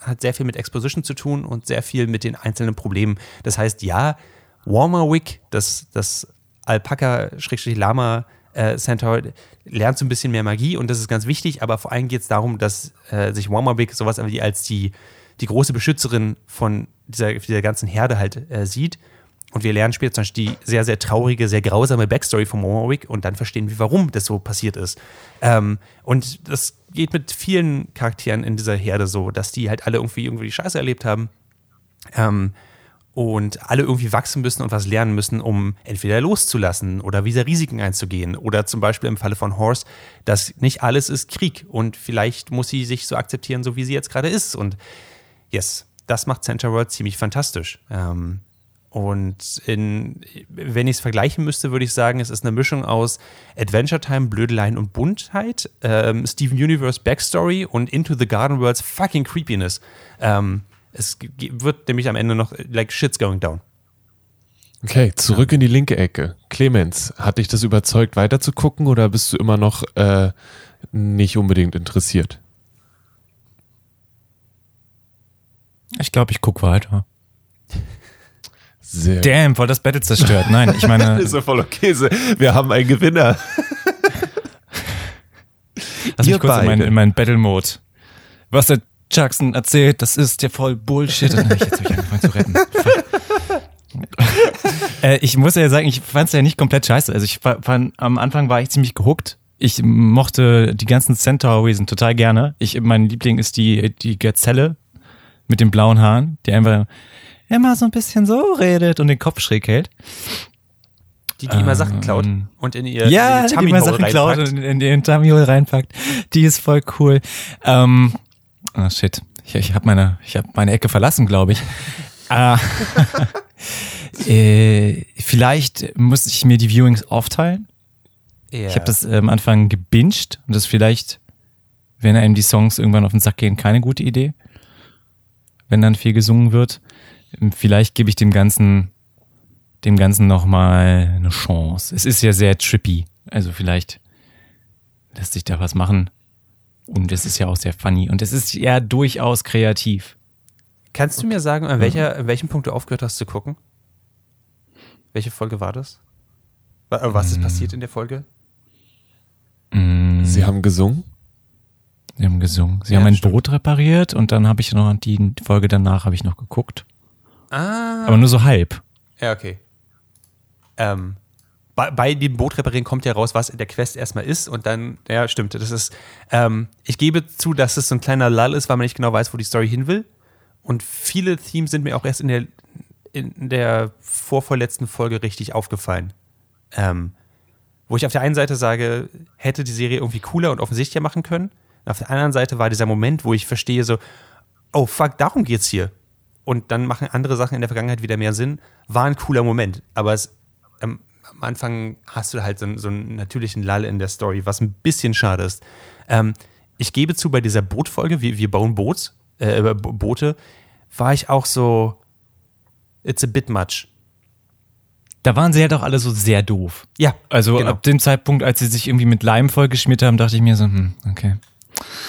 hat sehr viel mit Exposition zu tun und sehr viel mit den einzelnen Problemen. Das heißt, ja, Warmerwick, das, das Alpaka-Lama äh, Centaur, lernt so ein bisschen mehr Magie und das ist ganz wichtig, aber vor allem geht es darum, dass äh, sich Warmerwick sowas als die, die große Beschützerin von dieser, dieser ganzen Herde halt äh, sieht und wir lernen später zum Beispiel die sehr, sehr traurige, sehr grausame Backstory von Warwick und dann verstehen wir, warum das so passiert ist. Ähm, und das geht mit vielen Charakteren in dieser Herde so, dass die halt alle irgendwie irgendwie die Scheiße erlebt haben. Ähm, und alle irgendwie wachsen müssen und was lernen müssen, um entweder loszulassen oder wieder Risiken einzugehen. Oder zum Beispiel im Falle von Horse, dass nicht alles ist Krieg und vielleicht muss sie sich so akzeptieren, so wie sie jetzt gerade ist. Und yes, das macht Center World ziemlich fantastisch. Ähm, und in, wenn ich es vergleichen müsste, würde ich sagen, es ist eine Mischung aus Adventure Time, Blödeleien und Buntheit, ähm, Steven Universe Backstory und Into the Garden Worlds fucking Creepiness. Ähm, es wird nämlich am Ende noch like shit's going down. Okay, zurück in die linke Ecke. Clemens, hat dich das überzeugt, weiter zu gucken oder bist du immer noch äh, nicht unbedingt interessiert? Ich glaube, ich gucke weiter. Sehr Damn, voll das Battle zerstört. Nein, ich meine. (laughs) ist ja voll okay. Wir haben einen Gewinner. Lass Ihr mich kurz in beide. meinen, in meinen Battle-Mode. Was der Jackson erzählt, das ist ja voll Bullshit. Und jetzt habe ich angefangen zu retten. (laughs) Äh, ich muss ja sagen, ich fand es ja nicht komplett scheiße. Also ich fand, am Anfang war ich ziemlich gehuckt. Ich mochte die ganzen Centaur-Wesen total gerne. Ich, mein Liebling ist die, die Gazelle mit den blauen Haaren, die einfach immer so ein bisschen so redet und den Kopf schräg hält. Die, die immer Sachen klaut Ähm, und in ihr Ja, in die, Tummy immer Sachen klaut und in, in den Tamiol reinpackt. Die ist voll cool. Ähm, oh shit. Ich, ich habe meine, ich hab meine Ecke verlassen, glaube ich. (laughs) Ah, (laughs) äh, vielleicht muss ich mir die Viewings aufteilen. Ja. Ich habe das äh, am Anfang gebinged und das ist vielleicht, wenn einem die Songs irgendwann auf den Sack gehen, keine gute Idee. Wenn dann viel gesungen wird. Vielleicht gebe ich dem Ganzen, dem Ganzen nochmal eine Chance. Es ist ja sehr trippy. Also vielleicht lässt sich da was machen. Und es ist ja auch sehr funny. Und es ist ja durchaus kreativ. Kannst du mir sagen, an, welcher, an welchem Punkt du aufgehört hast zu gucken? Welche Folge war das? Äh, Was ist passiert in der Folge? Mm, Sie haben gesungen? Sie haben gesungen. Sie Ja, haben ein stimmt. Boot repariert und dann habe ich noch die Folge danach habe ich noch geguckt. Ah. Aber nur so halb. Ja, okay. Ähm, bei, bei dem Boot reparieren kommt ja raus, was in der Quest erstmal ist und dann, ja, stimmt, das ist, ähm, ich gebe zu, dass es so ein kleiner Lull ist, weil man nicht genau weiß, wo die Story hin will. Und viele Themes sind mir auch erst in der, in der vorvorletzten Folge richtig aufgefallen. Ähm, wo ich auf der einen Seite sage, hätte die Serie irgendwie cooler und offensichtlicher machen können. Und auf der anderen Seite war dieser Moment, wo ich verstehe so, oh fuck, darum geht's hier. Und dann machen andere Sachen in der Vergangenheit wieder mehr Sinn. War ein cooler Moment. Aber es, am Anfang hast du halt so, einen- so einen natürlichen Lull in der Story, was ein bisschen schade ist. Ähm, ich gebe zu, bei dieser Bootfolge, wir, wir bauen Boots, äh, Bo- Boote, war ich auch so, it's a bit much. Da waren sie halt auch alle so sehr doof. Ja, Also genau. ab dem Zeitpunkt, als sie sich irgendwie mit Leim vollgeschmiert haben, dachte ich mir so, hm, okay.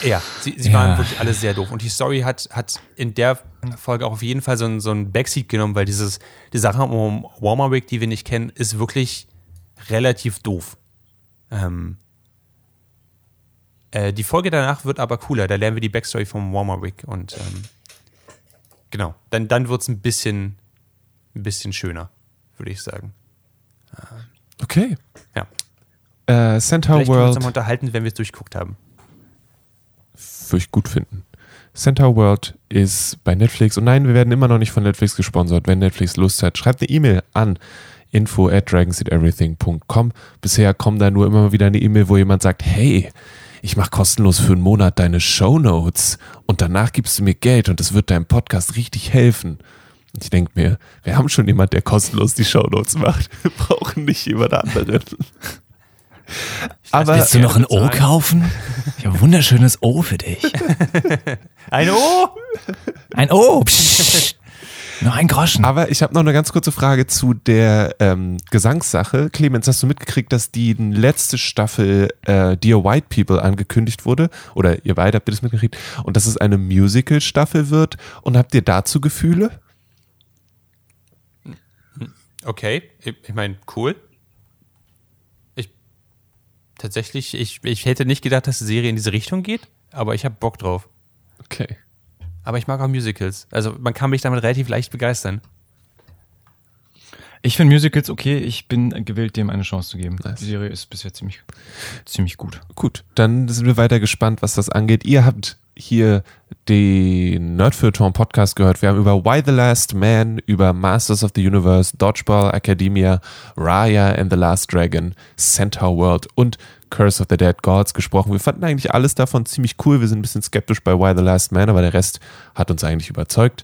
Ja, sie, sie Ja. waren wirklich alle sehr doof. Und die Story hat, hat in der Folge auch auf jeden Fall so ein, so ein Backseat genommen, weil dieses, die Sache um Warmerwick, die wir nicht kennen, ist wirklich relativ doof. Ähm, äh, die Folge danach wird aber cooler. Da lernen wir die Backstory vom Warmerwick und ähm, genau, dann, dann wird es ein bisschen, ein bisschen schöner, würde ich sagen. Okay. Ja. Äh, Centaur Vielleicht können wir uns World unterhalten, wenn wir es durchguckt haben. Würde gut finden. Centaur World ist bei Netflix und nein, wir werden immer noch nicht von Netflix gesponsert. Wenn Netflix Lust hat, schreibt eine E-Mail an info at dragonseedeverything.com. Bisher kommen da nur immer wieder eine E-Mail, wo jemand sagt, hey, ich mache kostenlos für einen Monat deine Shownotes und danach gibst du mir Geld und das wird deinem Podcast richtig helfen. Und ich denke mir, wir haben schon jemand, der kostenlos die Shownotes macht. (laughs) Wir brauchen nicht jemand anderen. Aber Willst du noch ein O kaufen? Ich habe ein wunderschönes O für dich. (laughs) Ein O! Ein O. Psst. Nur ein Groschen. Aber ich habe noch eine ganz kurze Frage zu der ähm, Gesangssache. Clemens, hast du mitgekriegt, dass die letzte Staffel äh, Dear White People angekündigt wurde? Oder ihr beide habt ihr das mitgekriegt? Und dass es eine Musical-Staffel wird? Und habt ihr dazu Gefühle? Okay, ich meine, cool. Ich tatsächlich, ich, ich hätte nicht gedacht, dass die Serie in diese Richtung geht, aber ich habe Bock drauf. Okay. Aber ich mag auch Musicals. Also man kann mich damit relativ leicht begeistern. Ich finde Musicals okay. Ich bin gewillt, dem eine Chance zu geben. Nice. Die Serie ist bisher ziemlich, ziemlich gut. Gut, dann sind wir weiter gespannt, was das angeht. Ihr habt hier den Nerdfeuilleton Podcast gehört. Wir haben über Why the Last Man, über Masters of the Universe, Dodgeball Academia, Raya and the Last Dragon, Centaur World und Curse of the Dead Gods gesprochen. Wir fanden eigentlich alles davon ziemlich cool. Wir sind ein bisschen skeptisch bei Why the Last Man, aber der Rest hat uns eigentlich überzeugt.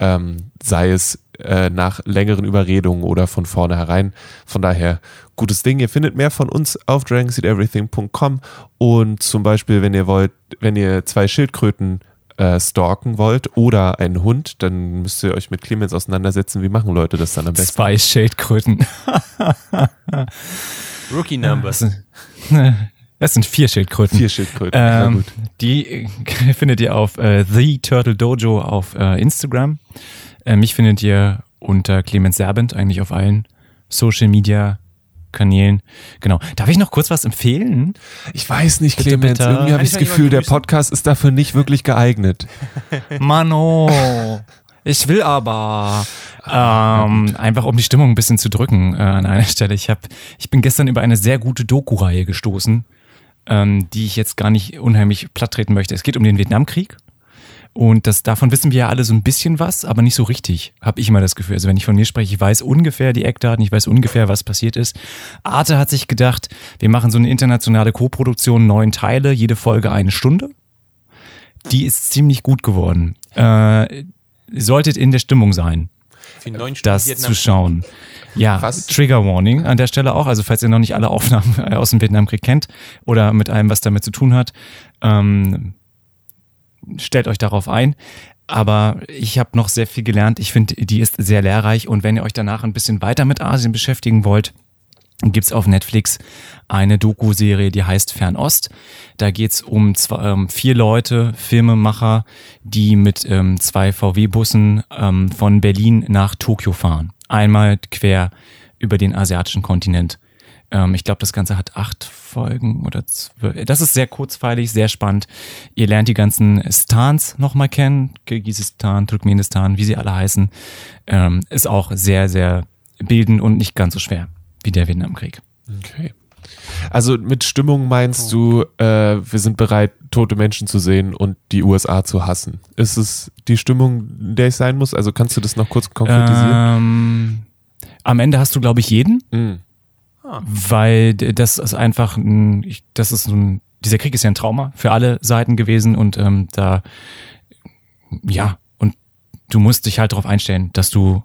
Ähm, sei es äh, nach längeren Überredungen oder von vornherein. Von daher gutes Ding. Ihr findet mehr von uns auf dragonseedeverything.com und zum Beispiel, wenn ihr wollt, wenn ihr zwei Schildkröten äh, stalken wollt oder einen Hund, dann müsst ihr euch mit Clemens auseinandersetzen. Wie machen Leute das dann am besten? Zwei Schildkröten. (laughs) Rookie Numbers. (laughs) Das sind, vier Schildkröten. Vier Schildkröten. Ähm, gut. die (laughs) findet ihr auf äh, The Turtle Dojo auf äh, Instagram. Äh, mich findet ihr unter Clemens Serbent, eigentlich auf allen Social Media Kanälen. Genau. Darf ich noch kurz was empfehlen? Ich weiß nicht, Bitte, Clemens. bitte. Irgendwie habe ich das Gefühl, der? Podcast ist dafür nicht wirklich geeignet. (laughs) Mano, ich will aber. Ähm, einfach um die Stimmung ein bisschen zu drücken äh, an einer Stelle. Ich, hab, ich bin gestern über eine sehr gute Doku-Reihe gestoßen, ähm, die ich jetzt gar nicht unheimlich platt treten möchte. Es geht um den Vietnamkrieg. Und das, davon wissen wir ja alle so ein bisschen was, aber nicht so richtig, habe ich immer das Gefühl. Also wenn ich von mir spreche, ich weiß ungefähr die Eckdaten, ich weiß ungefähr, was passiert ist. Arte hat sich gedacht, wir machen so eine internationale Co-Produktion, neun Teile, jede Folge eine Stunde. Die ist ziemlich gut geworden. Äh, solltet in der Stimmung sein, das Vietnam- zu schauen. Ja, Krass. Trigger Warning an der Stelle auch. Also falls ihr noch nicht alle Aufnahmen äh, aus dem Vietnamkrieg kennt oder mit allem, was damit zu tun hat, ähm, stellt euch darauf ein. Aber ich habe noch sehr viel gelernt. Ich finde, die ist sehr lehrreich. Und wenn ihr euch danach ein bisschen weiter mit Asien beschäftigen wollt, gibt's auf Netflix eine Doku-Serie, die heißt Fernost. Da geht's um zwei, ähm, vier Leute, Filmemacher, die mit ähm, zwei VW-Bussen ähm, von Berlin nach Tokio fahren. Einmal quer über den asiatischen Kontinent. Ähm, ich glaube, das Ganze hat acht Folgen oder zwölf. Das ist sehr kurzweilig, sehr spannend. Ihr lernt die ganzen Stans nochmal kennen. Kirgisistan, Turkmenistan, wie sie alle heißen. Ähm, ist auch sehr, sehr bildend und nicht ganz so schwer wie der Vietnamkrieg. Okay. Also mit Stimmung meinst du, äh, wir sind bereit, tote Menschen zu sehen und die USA zu hassen. Ist es die Stimmung, in der ich sein muss? Also kannst du das noch kurz konkretisieren? Ähm, am Ende hast du, glaube ich, jeden, Mm. weil d- das ist einfach, ein, das ist ein, dieser Krieg ist ja ein Trauma für alle Seiten gewesen und ähm, da, ja, und du musst dich halt darauf einstellen, dass du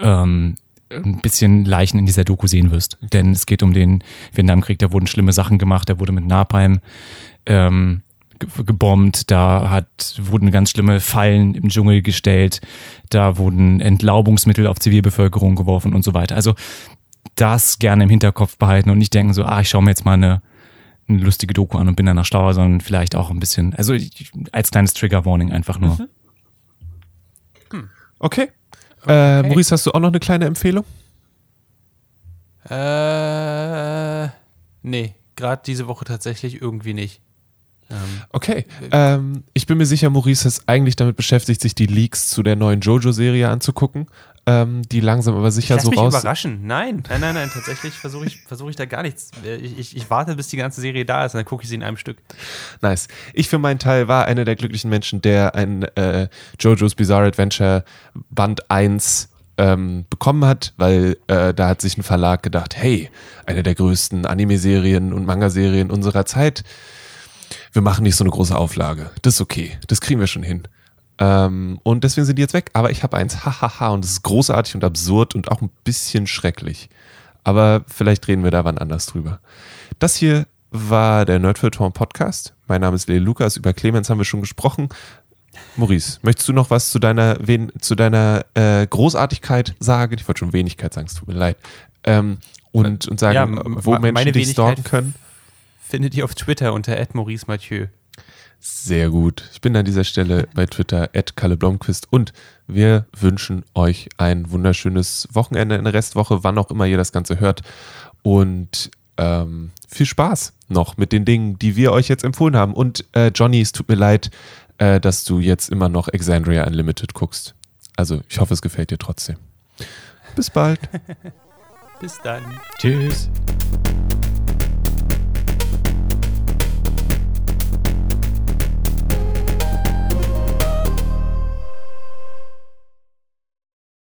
ähm, ein bisschen Leichen in dieser Doku sehen wirst. Denn es geht um den Vietnamkrieg, da wurden schlimme Sachen gemacht, da wurde mit Napalm ähm, ge- gebombt, da hat, wurden ganz schlimme Fallen im Dschungel gestellt, da wurden Entlaubungsmittel auf Zivilbevölkerung geworfen und so weiter. Also das gerne im Hinterkopf behalten und nicht denken so, ah, ich schaue mir jetzt mal eine, eine lustige Doku an und bin danach schlauer, sondern vielleicht auch ein bisschen, also als kleines Trigger-Warning einfach nur. Okay. Äh, Maurice, hast du auch noch eine kleine Empfehlung? Äh, nee, gerade diese Woche tatsächlich irgendwie nicht. Ähm, Okay. Ähm, ich bin mir sicher, Maurice ist eigentlich damit beschäftigt, sich die Leaks zu der neuen Jojo-Serie anzugucken, ähm, die langsam aber sicher Lass so mich raus. überraschen. Nein, nein, nein, nein. Tatsächlich versuche ich, versuche ich da gar nichts. Ich, ich, ich warte, bis die ganze Serie da ist und dann gucke ich sie in einem Stück. Nice. Ich für meinen Teil war einer der glücklichen Menschen, der ein äh, JoJo's Bizarre Adventure Band 1 ähm, bekommen hat, weil äh, da hat sich ein Verlag gedacht, hey, eine der größten Anime-Serien und Manga-Serien unserer Zeit, wir machen nicht so eine große Auflage. Das ist okay. Das kriegen wir schon hin. Ähm, und deswegen sind die jetzt weg. Aber ich habe eins, hahaha, und es ist großartig und absurd und auch ein bisschen schrecklich. Aber vielleicht reden wir da wann anders drüber. Das hier war der Nerdfilter Podcast. Mein Name ist Leo Lukas. Über Clemens haben wir schon gesprochen. Maurice, möchtest du noch was zu deiner, wen, zu deiner äh, Großartigkeit sagen? Ich wollte schon Wenigkeit sagen, es tut mir leid. Ähm, und, und sagen, Ja, wo Menschen meine dich stalken können. Findet ihr auf Twitter unter Maurice Mathieu. Sehr gut. Ich bin an dieser Stelle bei Twitter at Kalle Blomqvist und wir wünschen euch ein wunderschönes Wochenende, eine Restwoche, wann auch immer ihr das Ganze hört. Und ähm, viel Spaß noch mit den Dingen, die wir euch jetzt empfohlen haben. Und äh, Johnny, es tut mir leid, äh, dass du jetzt immer noch Exandria Unlimited guckst. Also ich hoffe, es gefällt dir trotzdem. Bis bald. (laughs) Bis dann. Tschüss.